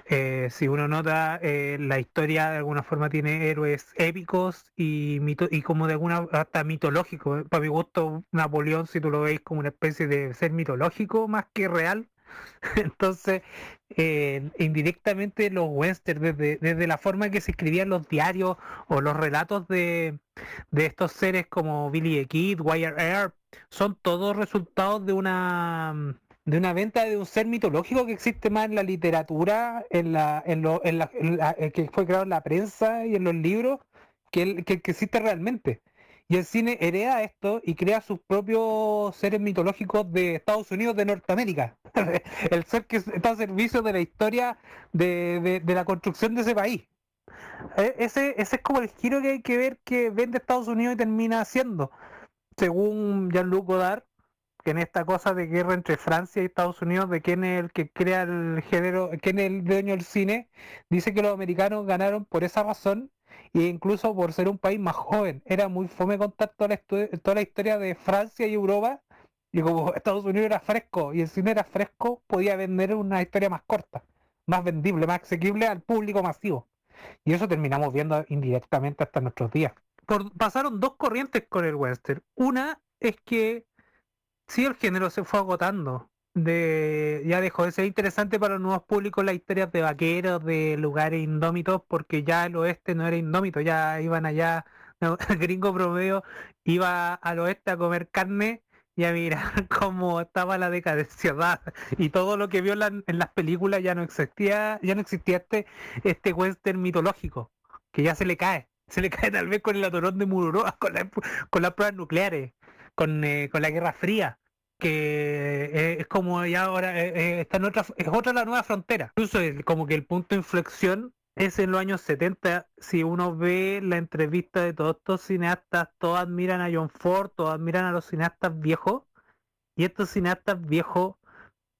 eh, si uno nota, eh, la historia de alguna forma tiene héroes épicos y, mito y como de alguna hasta mitológico. Para mi gusto, Napoleón, si tú lo veis como una especie de ser mitológico más que real. Entonces, eh, indirectamente los westerns, desde, desde la forma que se escribían los diarios o los relatos de, de estos seres como Billy the Kid, Wire Earp, son todos resultados de una de una venta de un ser mitológico que existe más en la literatura, en la, en lo, en la, en eh, que fue creado en la prensa y en los libros, que el que, existe realmente. Y el cine hereda esto y crea sus propios seres mitológicos de Estados Unidos, de Norteamérica. el ser que está a servicio de la historia de, de- la construcción de ese país. E- Ese, ese es como el giro que hay que ver que vende Estados Unidos y termina haciendo. Según Jean-Luc Godard, en esta cosa de guerra entre Francia y Estados Unidos, de quién es el que crea el género, quién es el dueño del cine, dice que los americanos ganaron por esa razón e incluso por ser un país más joven. Era muy fome contar toda la, toda la historia de Francia y Europa, y como Estados Unidos era fresco y el cine era fresco, podía vender una historia más corta, más vendible, más asequible al público masivo. Y eso terminamos viendo indirectamente hasta nuestros días. Pasaron dos corrientes con el western. Una es que sí el género se fue agotando. Ya dejó de ser interesante para los nuevos públicos las historias de vaqueros, de lugares indómitos, porque ya el oeste no era indómito, ya iban allá, el gringo promedio iba al oeste a comer carne y a mirar cómo estaba la decadencia. Y todo lo que vio en, la- en las películas ya no existía, ya no existía este, este western mitológico, que ya se le cae, se le cae tal vez con el atorón de Mururoa, con las pruebas nucleares con, eh, con la Guerra Fría, que eh, es como ya ahora eh, eh, está en otra, es otra la nueva frontera. Incluso el- como que el punto de inflexión es en los años 70. Si uno ve la entrevista de todos estos cineastas, todos admiran a John Ford, todos admiran a los cineastas viejos, y estos cineastas viejos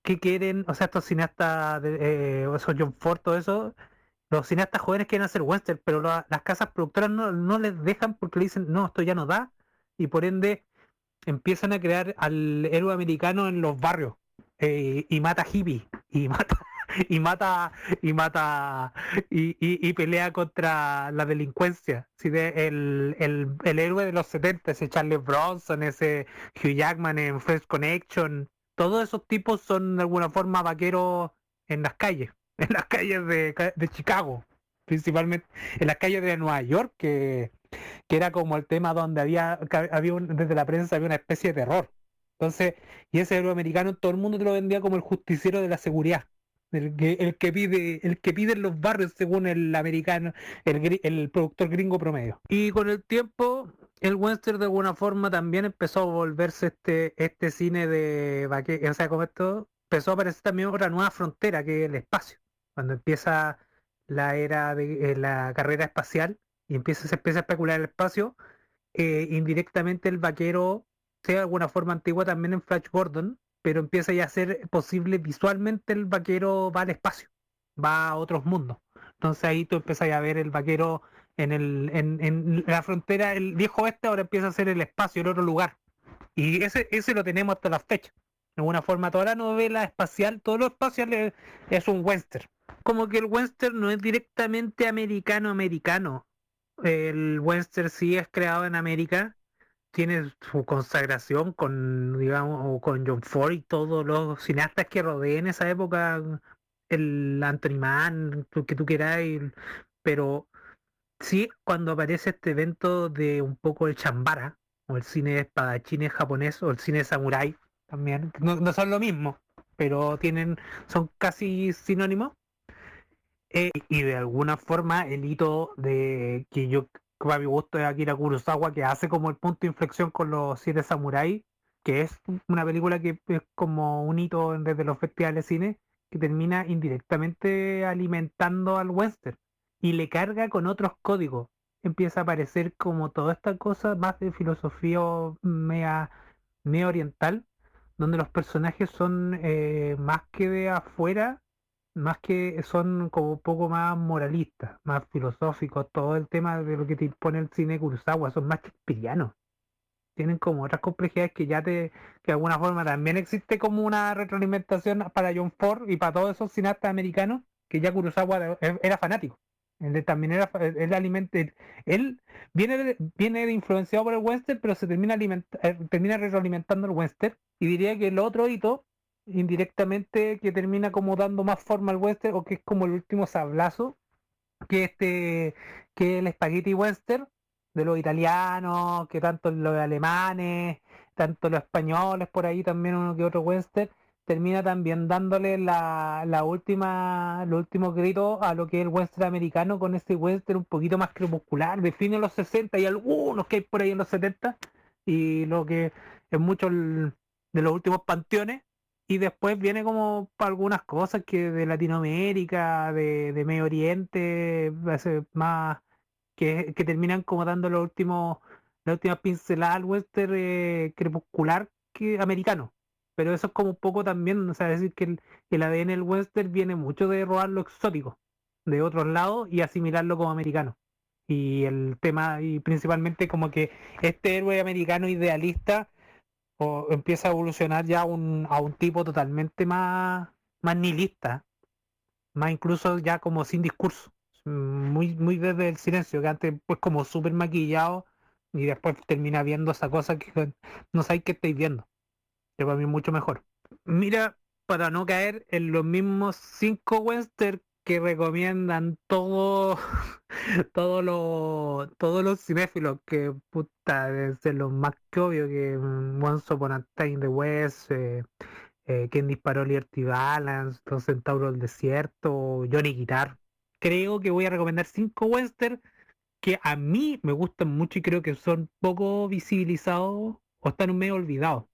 que quieren, o sea, estos cineastas, de, esos John Ford, todo eso, los cineastas jóvenes quieren hacer western, pero la- las casas productoras no, no les dejan porque le dicen, no, esto ya no da, y por ende empiezan a crear al héroe americano en los barrios eh, y mata hippie y mata y mata y mata y, y- y pelea contra la delincuencia ¿sí? de- el, el- el héroe de los 70 ese Charles Bronson ese Hugh Jackman en Fresh Connection todos esos tipos son de alguna forma vaqueros en las calles en las calles de, de Chicago principalmente en las calles de Nueva York que que era como el tema donde había, había un- desde la prensa había una especie de terror. Entonces, y ese héroe americano todo el mundo te lo vendía como el justiciero de la seguridad. El que, el que pide, el que pide en los barrios según el americano, el, el productor gringo promedio. Y con el tiempo, el western de alguna forma también empezó a volverse este, este cine de o sea, como esto, empezó a aparecer también otra nueva frontera que es el espacio. Cuando empieza la era de eh, la carrera espacial y empieza, se empieza a especular el espacio, eh, indirectamente el vaquero, sea de alguna forma antigua también en Flash Gordon, pero empieza ya a ser posible visualmente el vaquero va al espacio, va a otros mundos. Entonces ahí tú empiezas a ver el vaquero en, el, en, la frontera, el viejo oeste ahora empieza a ser el espacio, el otro lugar. Y ese, ese lo tenemos hasta la fecha. De alguna forma, toda la novela espacial, todo lo espacial es, es un western. Como que el western no es directamente americano-americano. El western sí es creado en América, tiene su consagración con, digamos, con John Ford y todos los cineastas que rodean esa época, el Anthony Mann, que tú quieras, pero sí cuando aparece este evento de un poco el chambara, o el cine de espadachines japonés, o el cine samurái también, no son lo mismo, pero tienen, son casi sinónimos. Eh, y de alguna forma el hito de que yo a mi gusto es Akira Kurosawa que hace como el punto de inflexión con los siete samuráis que es una película que es como un hito desde los festivales de cine que termina indirectamente alimentando al western y le carga con otros códigos. Empieza a aparecer como toda esta cosa más de filosofía mea, mea oriental donde los personajes son eh, más que de afuera más que son como un poco más moralistas, más filosóficos, todo el tema de lo que te impone el cine Kurosawa, son más shakespearianos. Tienen como otras complejidades que ya te, que de alguna forma también existe como una retroalimentación para John Ford y para todos esos cineastas americanos, que ya Kurosawa de- e- era fanático. Él también era, él alimenta, él- viene, viene influenciado por el western, pero se termina alimenta- eh, termina retroalimentando el western. Y diría que el otro hito indirectamente que termina como dando más forma al western o que es como el último sablazo que este que el spaghetti western de los italianos que tanto los alemanes tanto los españoles por ahí también uno que otro western termina también dándole la, la última los últimos gritos a lo que es el western americano con este western un poquito más crepuscular de fines de los 60 y algunos que hay por ahí en los 70 y lo que es mucho el- de los últimos panteones y después viene como para algunas cosas que de Latinoamérica, de, Medio Oriente, más que, que terminan como dando los últimos, las últimas pinceladas al western eh, crepuscular que americano. Pero eso es como un poco también, o sea, decir que el, el ADN del western viene mucho de robar lo exótico de otros lados y asimilarlo como americano. Y el tema, y principalmente como que este héroe americano idealista o empieza a evolucionar ya un, a un tipo totalmente más, más nihilista, más incluso ya como sin discurso, muy, muy desde el silencio, que antes pues como súper maquillado y después termina viendo esa cosa que no sabéis qué estáis viendo, que para mí es mucho mejor. Mira, para no caer en los mismos cinco western que recomiendan todo todos los todos los cinéfilos que puta desde los más que obvio que mm, Once Upon a Time the West eh, eh, quien disparó Liberty Balance Los Centauros del Desierto Johnny Guitar creo que voy a recomendar cinco western que a mí me gustan mucho y creo que son poco visibilizados o están medio olvidados.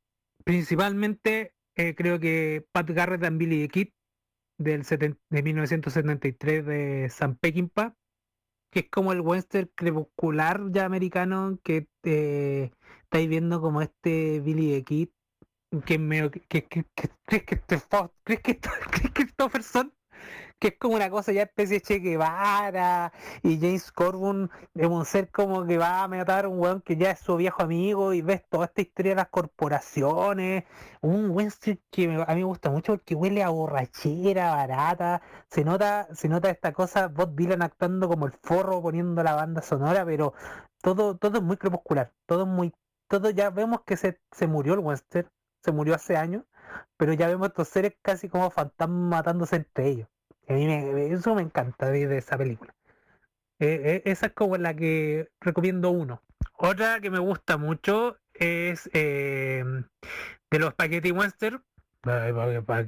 Principalmente eh, creo que Pat Garrett and Billy the Kid del de 1973 de Sam Peckinpah, que es como el western crepuscular ya americano que eh, estáis viendo como este Billy the Kid que es medio que, que, que- que- crees que este Fo- crees que crees que Christopherson que es como una cosa ya especie de Che Guevara y James Corbin es un ser como que va a matar a un weón que ya es su viejo amigo y ves toda esta historia de las corporaciones. Un western que a mí me gusta mucho porque huele a borrachera barata. Se nota se nota esta cosa Bob Dylan actuando como el forro poniendo la banda sonora pero todo todo es muy crepuscular todo es muy todo ya vemos que se, se murió el western se murió hace años pero ya vemos estos seres casi como fantasmas matándose entre ellos a mí me- eso me encanta de, esa película. Eh, eh, esa es como la que recomiendo uno. Otra que me gusta mucho es eh, de los Spaghetti Western.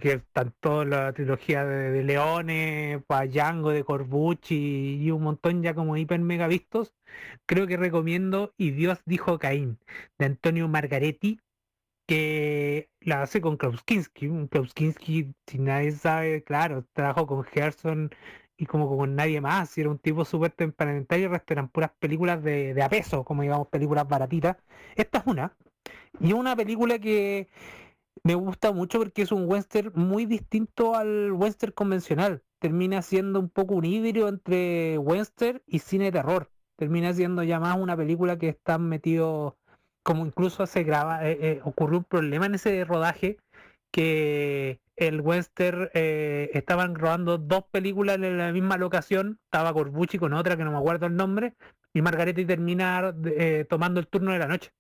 Que están toda la trilogía de, de Leones, para Django, de Corbucci y un montón ya como hiper mega vistos. Creo que recomiendo Y Dios dijo Caín, de Antonio Margaretti, que la hace con Klaus Kinski. Un Klaus Kinski, si nadie sabe, claro, trabajó con Gerson y como con nadie más. Y era un tipo súper temperamentario. El resto eran puras películas de, de a peso, como digamos, películas baratitas. Esta es una. Y una película que me gusta mucho porque es un western muy distinto al western convencional. Termina siendo un poco un híbrido entre western y cine de terror. Termina siendo ya más una película que está metido como incluso se graba, eh, eh, ocurrió un problema en ese rodaje que el western eh, estaban grabando dos películas en la misma locación, estaba Corbucci con otra que no me acuerdo el nombre, y Margaretti termina tomando el turno de la noche.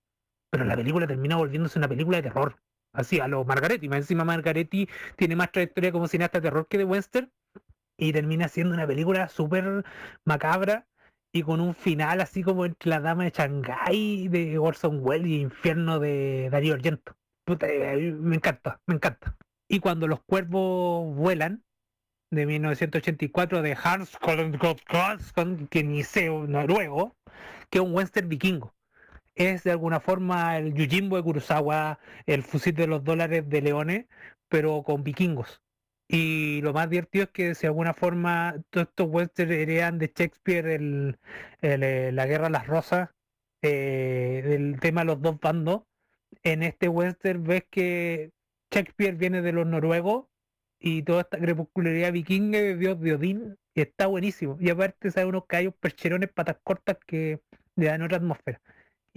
Pero la película termina volviéndose una película de terror. Así, a lo Margaretti. Más encima Margaretti tiene más trayectoria como cineasta de terror que de western. Y termina siendo una película súper macabra con un final así como entre la dama de Shanghái de Orson Welles y Infierno de Darío Argento. Eh, me encanta, me encanta. Y cuando los cuervos vuelan, de 1984 de Hans ni sé noruego, que es un western vikingo. Es de alguna forma el Yujimbo de Kurosawa, el fusil de los dólares de Leones, pero con vikingos. Y lo más divertido es que de alguna forma todos estos westerns heredan de Shakespeare eh, la guerra de las rosas, eh, el tema de los dos bandos. En este western ves que Shakespeare viene de los noruegos y toda esta crepuscularidad vikinga de dios de Odín y está buenísimo. Y aparte sale unos callos percherones, patas cortas que le dan otra atmósfera.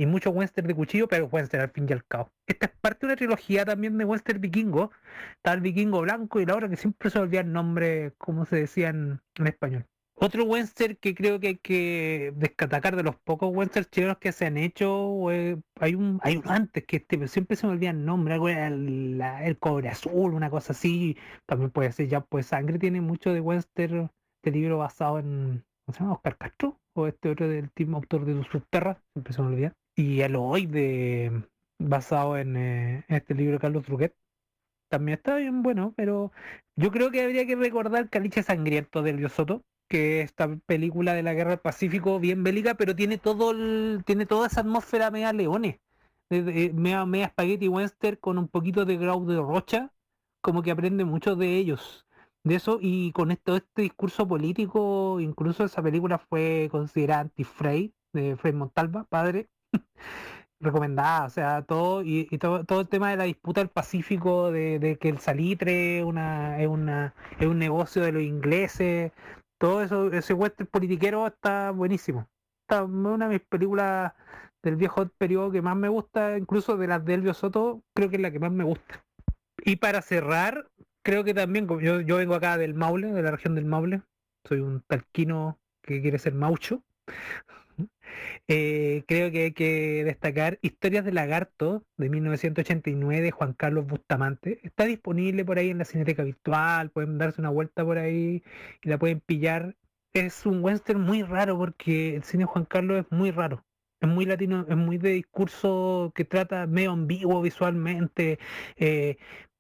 Y muchos western de cuchillo, pero western al fin y al cabo. Esta es parte de una trilogía también de western vikingo. Está el vikingo blanco y la otra que siempre se olvida el nombre, como se decía en, español. Otro western que creo que hay que destacar de los pocos westerns chilenos que se han hecho, eh, hay un hay uno antes que este, pero siempre se me olvida el nombre, algo el, el cobre azul, una cosa así, también puede ser ya pues sangre, tiene mucho de western, de libro basado en, ¿cómo se llama? Oscar Castro, o este otro del mismo autor de Subterra, siempre se me olvida, y el hoy de basado en, eh, en este libro de Carlos Druguet, también está bien bueno, pero yo creo que habría que recordar Caliche Sangriento del Soto, que es esta película de la guerra del Pacífico bien bélica, pero tiene todo el, tiene toda esa atmósfera media leones, de- de- media, media spaghetti western con un poquito de grau de rocha, como que aprende mucho de ellos, de eso, y con esto, este discurso político, incluso esa película fue considerada anti-Frey, de Frei Montalva, padre, recomendada, o sea, todo y, todo, todo el tema de la disputa del Pacífico, de, que el salitre una, es una es un negocio de los ingleses, todo eso, ese western politiquero está buenísimo. Está una de mis películas del viejo periodo que más me gusta, incluso de las de Elvio Soto, creo que es la que más me gusta. Y para cerrar, creo que también, yo, yo vengo acá del Maule, de la región del Maule, soy un talquino que quiere ser maucho. Eh, creo que hay que destacar Historias de Lagarto de 1989 de Juan Carlos Bustamante. Está disponible por ahí en la Cineteca Virtual, pueden darse una vuelta por ahí y la pueden pillar. Es un western muy raro porque el cine de Juan Carlos es muy raro. Es muy latino, es muy de discurso que trata medio ambiguo visualmente, eh,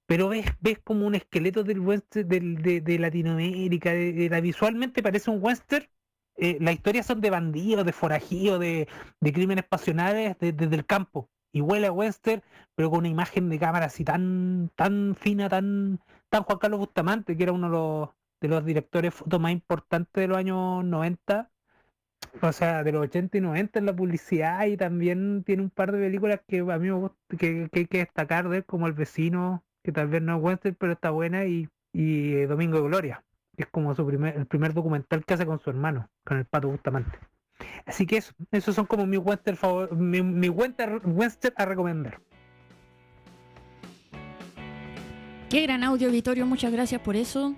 pero ves, ves como un esqueleto del western del- de, Latinoamérica, de la- visualmente parece un western, eh, las historias son de bandidos, de forajidos, de, crímenes pasionales de- desde el campo. y huele a western, pero con una imagen de cámara así tan, tan fina, tan, tan Juan Carlos Bustamante, que era uno de los, de directores foto más importantes de los años 90, o sea, de los 80 y 90 en la publicidad, y también tiene un par de películas que a mí me gusta, que, que hay que destacar de él, como El Vecino, que tal vez no es western, pero está buena, y, y eh, Domingo de Gloria, es como su primer, el primer documental que hace con su hermano, con el Pato Bustamante. Así que eso, esos son como mis western favor, mi, mi western, a recomendar. Qué gran audio, Vittorio. Muchas gracias por eso.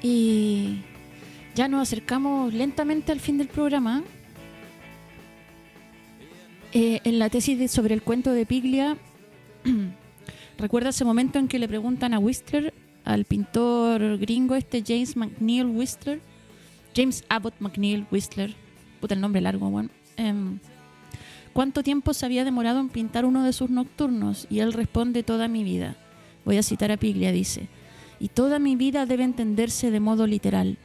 Y ya nos acercamos lentamente al fin del programa. Eh, en la tesis sobre el cuento de Piglia, recuerda ese momento en que le preguntan a Whistler, al pintor gringo este James McNeil Whistler, James Abbott McNeil Whistler, puta el nombre largo, bueno, em, ¿cuánto tiempo se había demorado en pintar uno de sus nocturnos? Y él responde toda mi vida. Voy a citar a Piglia, dice, y toda mi vida debe entenderse de modo literal.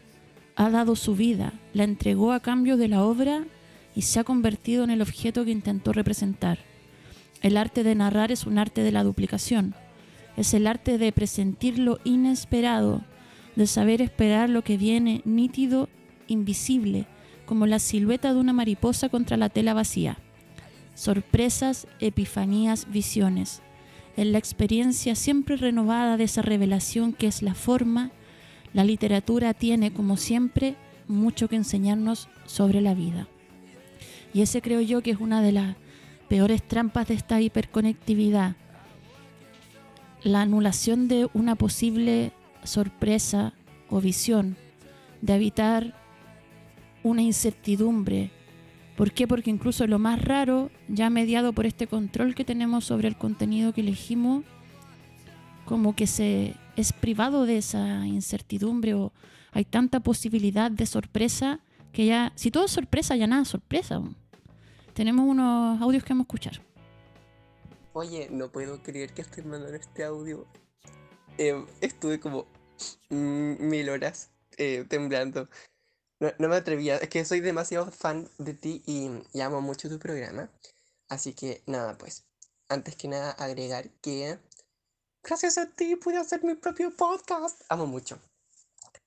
Ha dado su vida, la entregó a cambio de la obra y se ha convertido en el objeto que intentó representar. El arte de narrar es un arte de la duplicación. Es el arte de presentir lo inesperado, de saber esperar lo que viene nítido, invisible, como la silueta de una mariposa contra la tela vacía. Sorpresas, epifanías, visiones. En la experiencia siempre renovada de esa revelación que es la forma, la literatura tiene, como siempre, mucho que enseñarnos sobre la vida. Y ese creo yo que es una de las peores trampas de esta hiperconectividad. La anulación de una posible sorpresa o visión, de evitar una incertidumbre. ¿Por qué? Porque incluso lo más raro, ya mediado por este control que tenemos sobre el contenido que elegimos, como que se es privado de esa incertidumbre o hay tanta posibilidad de sorpresa que ya, si todo es sorpresa, ya nada es sorpresa. Tenemos unos audios que vamos a escuchar. Oye, no puedo creer que estoy mandando este audio. Em, estuve como mm, mil horas eh, temblando. No, no me atrevía, es que soy demasiado fan de ti y, amo mucho tu programa. Así que nada, pues, antes que nada agregar que gracias a ti pude hacer mi propio podcast. Amo mucho.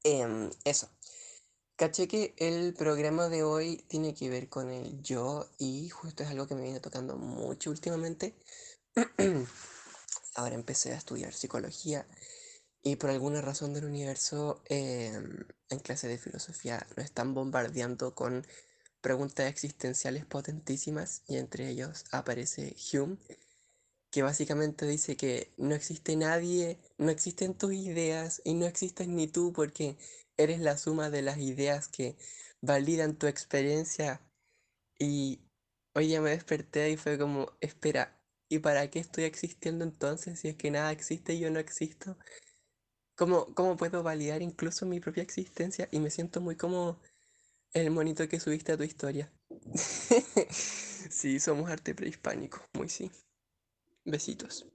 Em, eso. Caché que el programa de hoy tiene que ver con el yo y justo es algo que me viene tocando mucho últimamente. Ahora empecé a estudiar psicología y por alguna razón del universo em, en clase de filosofía nos están bombardeando con preguntas existenciales potentísimas y entre ellos aparece Hume que básicamente dice que no existe nadie, no existen tus ideas y no existes ni tú porque eres la suma de las ideas que validan tu experiencia. Y hoy ya me desperté y fue como, espera, ¿y para qué estoy existiendo entonces si es que nada existe y yo no existo? ¿Cómo, cómo puedo validar incluso mi propia existencia? Y me siento muy como el monito que subiste a tu historia. sí, somos arte prehispánico, muy sí. Besitos.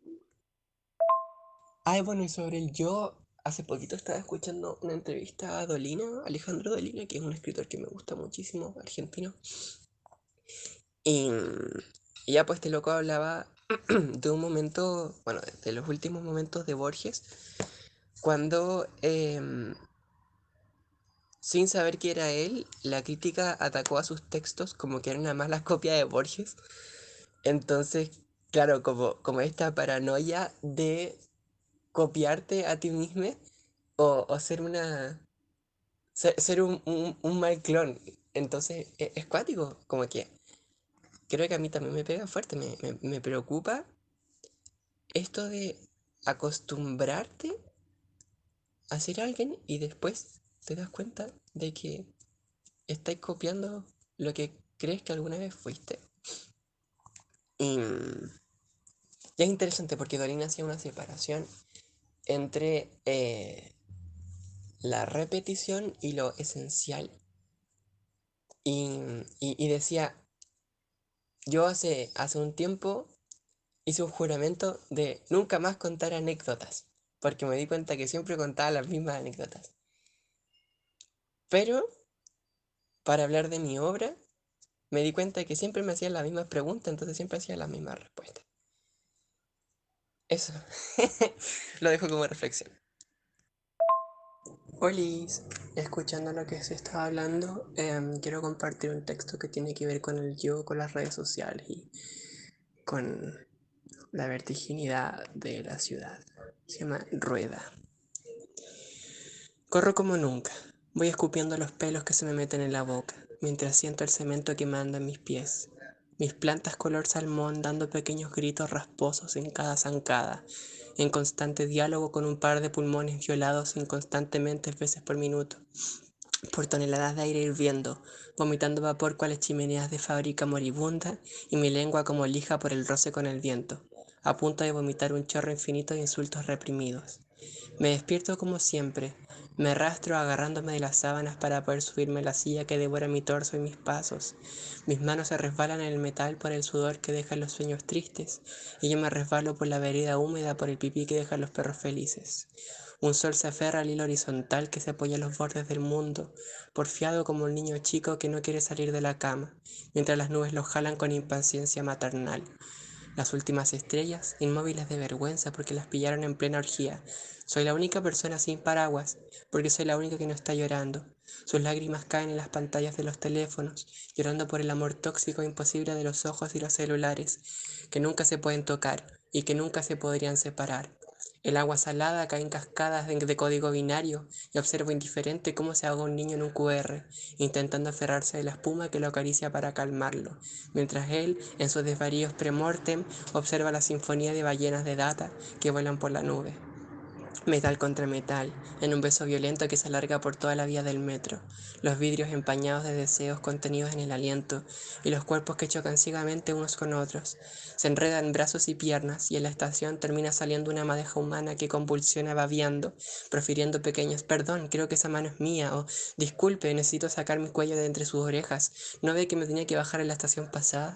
Ay, bueno, y sobre el yo, hace poquito estaba escuchando una entrevista a Dolina, Alejandro Dolina, que es un escritor que me gusta muchísimo, argentino. Y, ya pues este loco hablaba de un momento, bueno, de, los últimos momentos de Borges, cuando em, sin saber que era él, la crítica atacó a sus textos como que era una mala copia de Borges. Entonces, claro, como, como esta paranoia de copiarte a ti mismo o, o ser una. ser, un, un, un mal clon. Entonces, e- es, cuático, como que creo que a mí también me pega fuerte, me, me, me preocupa esto de acostumbrarte a ser alguien y después te das cuenta de que estás copiando lo que crees que alguna vez fuiste. Y es interesante porque Dorina hacía una separación entre eh, la repetición y lo esencial. Y, decía, yo hace, hace un tiempo hice un juramento de nunca más contar anécdotas, porque me di cuenta que siempre contaba las mismas anécdotas. Pero, para hablar de mi obra, me di cuenta que siempre me hacían las mismas preguntas, entonces siempre hacía las mismas respuestas. Eso. Lo dejo como reflexión. Olis, escuchando lo que se estaba hablando, em, quiero compartir un texto que tiene que ver con el yo, con las redes sociales y con la vertiginidad de la ciudad. Se llama Rueda. Corro como nunca. Voy escupiendo los pelos que se me meten en la boca, mientras siento el cemento que manda en mis pies. Mis plantas color salmón dando pequeños gritos rasposos en cada zancada, en constante diálogo con un par de pulmones violados inconstantemente veces por minuto, por toneladas de aire hirviendo, vomitando vapor cuales chimeneas de fábrica moribunda y mi lengua como lija por el roce con el viento, a punto de vomitar un chorro infinito de insultos reprimidos. Me despierto como siempre, me arrastro agarrándome de las sábanas para poder subirme a la silla que devora mi torso y mis pasos. Mis manos se resbalan en el metal por el sudor que dejan los sueños tristes, y yo me resbalo por la vereda húmeda por el pipí que dejan los perros felices. Un sol se aferra al hilo horizontal que se apoya en los bordes del mundo, porfiado como un niño chico que no quiere salir de la cama, mientras las nubes lo jalan con impaciencia maternal. Las últimas estrellas, inmóviles de vergüenza porque las pillaron en plena orgía. Soy la única persona sin paraguas, porque soy la única que no está llorando. Sus lágrimas caen en las pantallas de los teléfonos, llorando por el amor tóxico e imposible de los ojos y los celulares, que nunca se pueden tocar y que nunca se podrían separar. El agua salada cae en cascadas de, código binario y observo indiferente cómo se ahoga un niño en un QR, intentando aferrarse de la espuma que lo acaricia para calmarlo, mientras él, en sus desvaríos premortem, observa la sinfonía de ballenas de data que vuelan por la nube. Metal contra metal, en un beso violento que se alarga por toda la vía del metro, los vidrios empañados de deseos contenidos en el aliento y los cuerpos que chocan ciegamente unos con otros. Se enredan en brazos y piernas y en la estación termina saliendo una madeja humana que convulsiona babeando, profiriendo pequeños perdón, creo que esa mano es mía o disculpe, necesito sacar mi cuello de entre sus orejas. ¿No ve que me tenía que bajar en la estación pasada?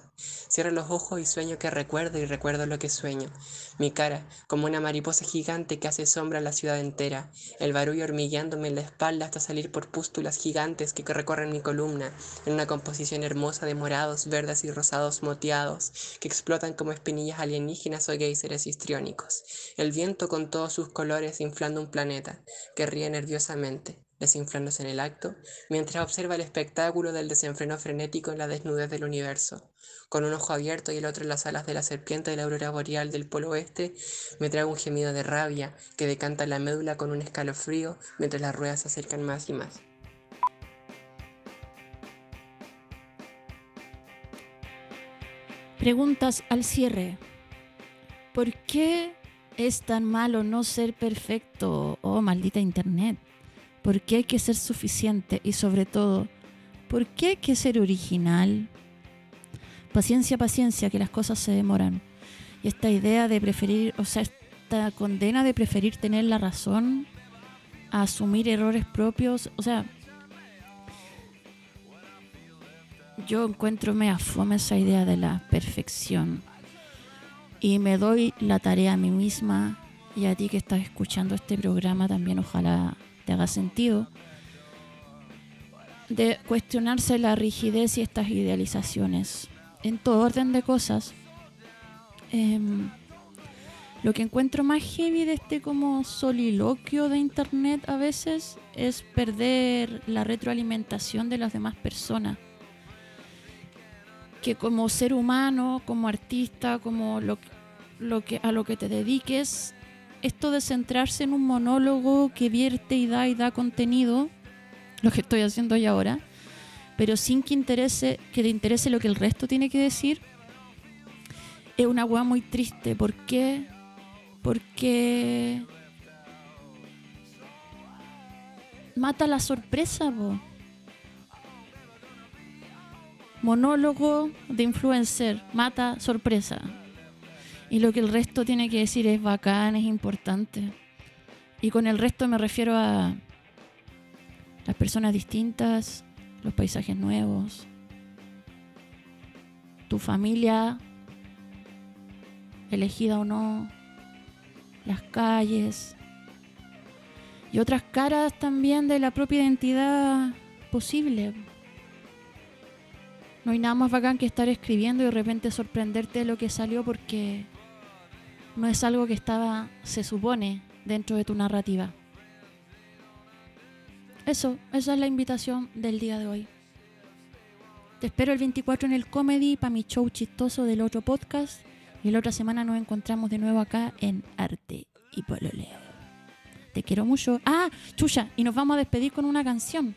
Cierro los ojos y sueño que recuerdo y recuerdo lo que sueño. Mi cara, como una mariposa gigante que hace sombra a la ciudad entera, el barullo hormigueándome en la espalda hasta salir por pústulas gigantes que recorren mi columna, en una composición hermosa de morados, verdes y rosados moteados, que explotan como espinillas alienígenas o géiseres histriónicos. El viento con todos sus colores inflando un planeta, que ríe nerviosamente, desinflándose en el acto, mientras observa el espectáculo del desenfreno frenético en la desnudez del universo. Con un ojo abierto y el otro en las alas de la serpiente de la aurora boreal del polo oeste, me trae un gemido de rabia que decanta la médula con un escalofrío mientras las ruedas se acercan más y más. Preguntas al cierre. ¿Por qué es tan malo no ser perfecto? Oh, maldita internet. ¿Por qué hay que ser suficiente? Y sobre todo, ¿por qué hay que ser original? Paciencia, paciencia, que las cosas se demoran. Y esta idea de preferir, o sea, esta condena de preferir tener la razón a asumir errores propios, o sea, yo encuentro me fome esa idea de la perfección. Y me doy la tarea a mí misma y a ti que estás escuchando este programa también ojalá te haga sentido de cuestionarse la rigidez y estas idealizaciones en todo orden de cosas. Em, lo que encuentro más heavy de este como soliloquio de internet a veces es perder la retroalimentación de las demás personas que como ser humano, como artista, como lo, lo que, a lo que te dediques, esto de centrarse en un monólogo que vierte y da y da contenido, lo que estoy haciendo yo ahora, pero sin que interese, que te interese lo que el resto tiene que decir, es una weá muy triste. ¿Por qué? Porque mata la sorpresa, po monólogo de influencer, mata sorpresa. Y lo que el resto tiene que decir es bacán, es importante. Y con el resto me refiero a las personas distintas, los paisajes nuevos, tu familia, elegida o no, las calles y otras caras también de la propia identidad posible. No hay nada más bacán que estar escribiendo y de repente sorprenderte de lo que salió porque no es algo que estaba, se supone, dentro de tu narrativa. Eso, esa es la invitación del día de hoy. Te espero el 24 en el comedy para mi show chistoso del otro podcast. Y la otra semana nos encontramos de nuevo acá en Arte y Pololeo. Te quiero mucho. Ah, chucha, y nos vamos a despedir con una canción.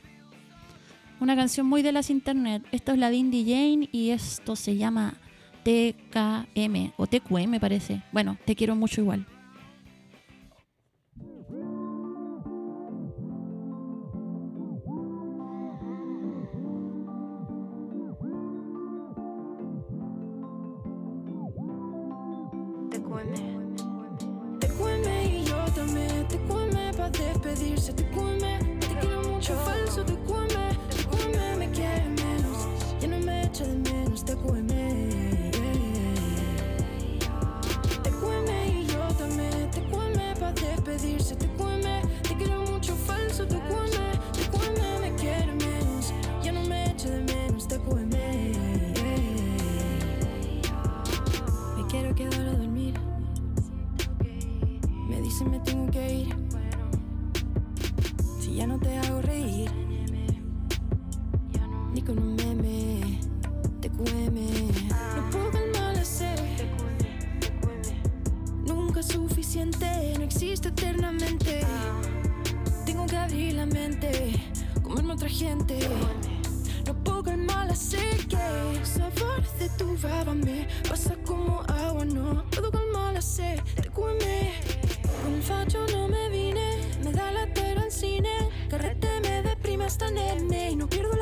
Una canción muy de las internet. Esto es la de Indie Jane y esto se llama TKM o TQM parece. Bueno, te quiero mucho igual. Despedirse, te cueme, te quiero mucho falso, te cueme, te cueme, me quiere menos, ya no me echa de menos, te cueme. Me quiero quedar a dormir. Me dicen me tengo que ir. Si ya no te hago reír. Ni con un meme. Te cueme. No No existe eternamente. Tengo que abrir la mente. Comerme otra gente. No puedo calmar sed que sabor de tu baba me pasa como agua, no puedo calmar la sed, te. Con el facho no me vine, me da la tela al cine, carrete me deprime hasta nene y no pierdo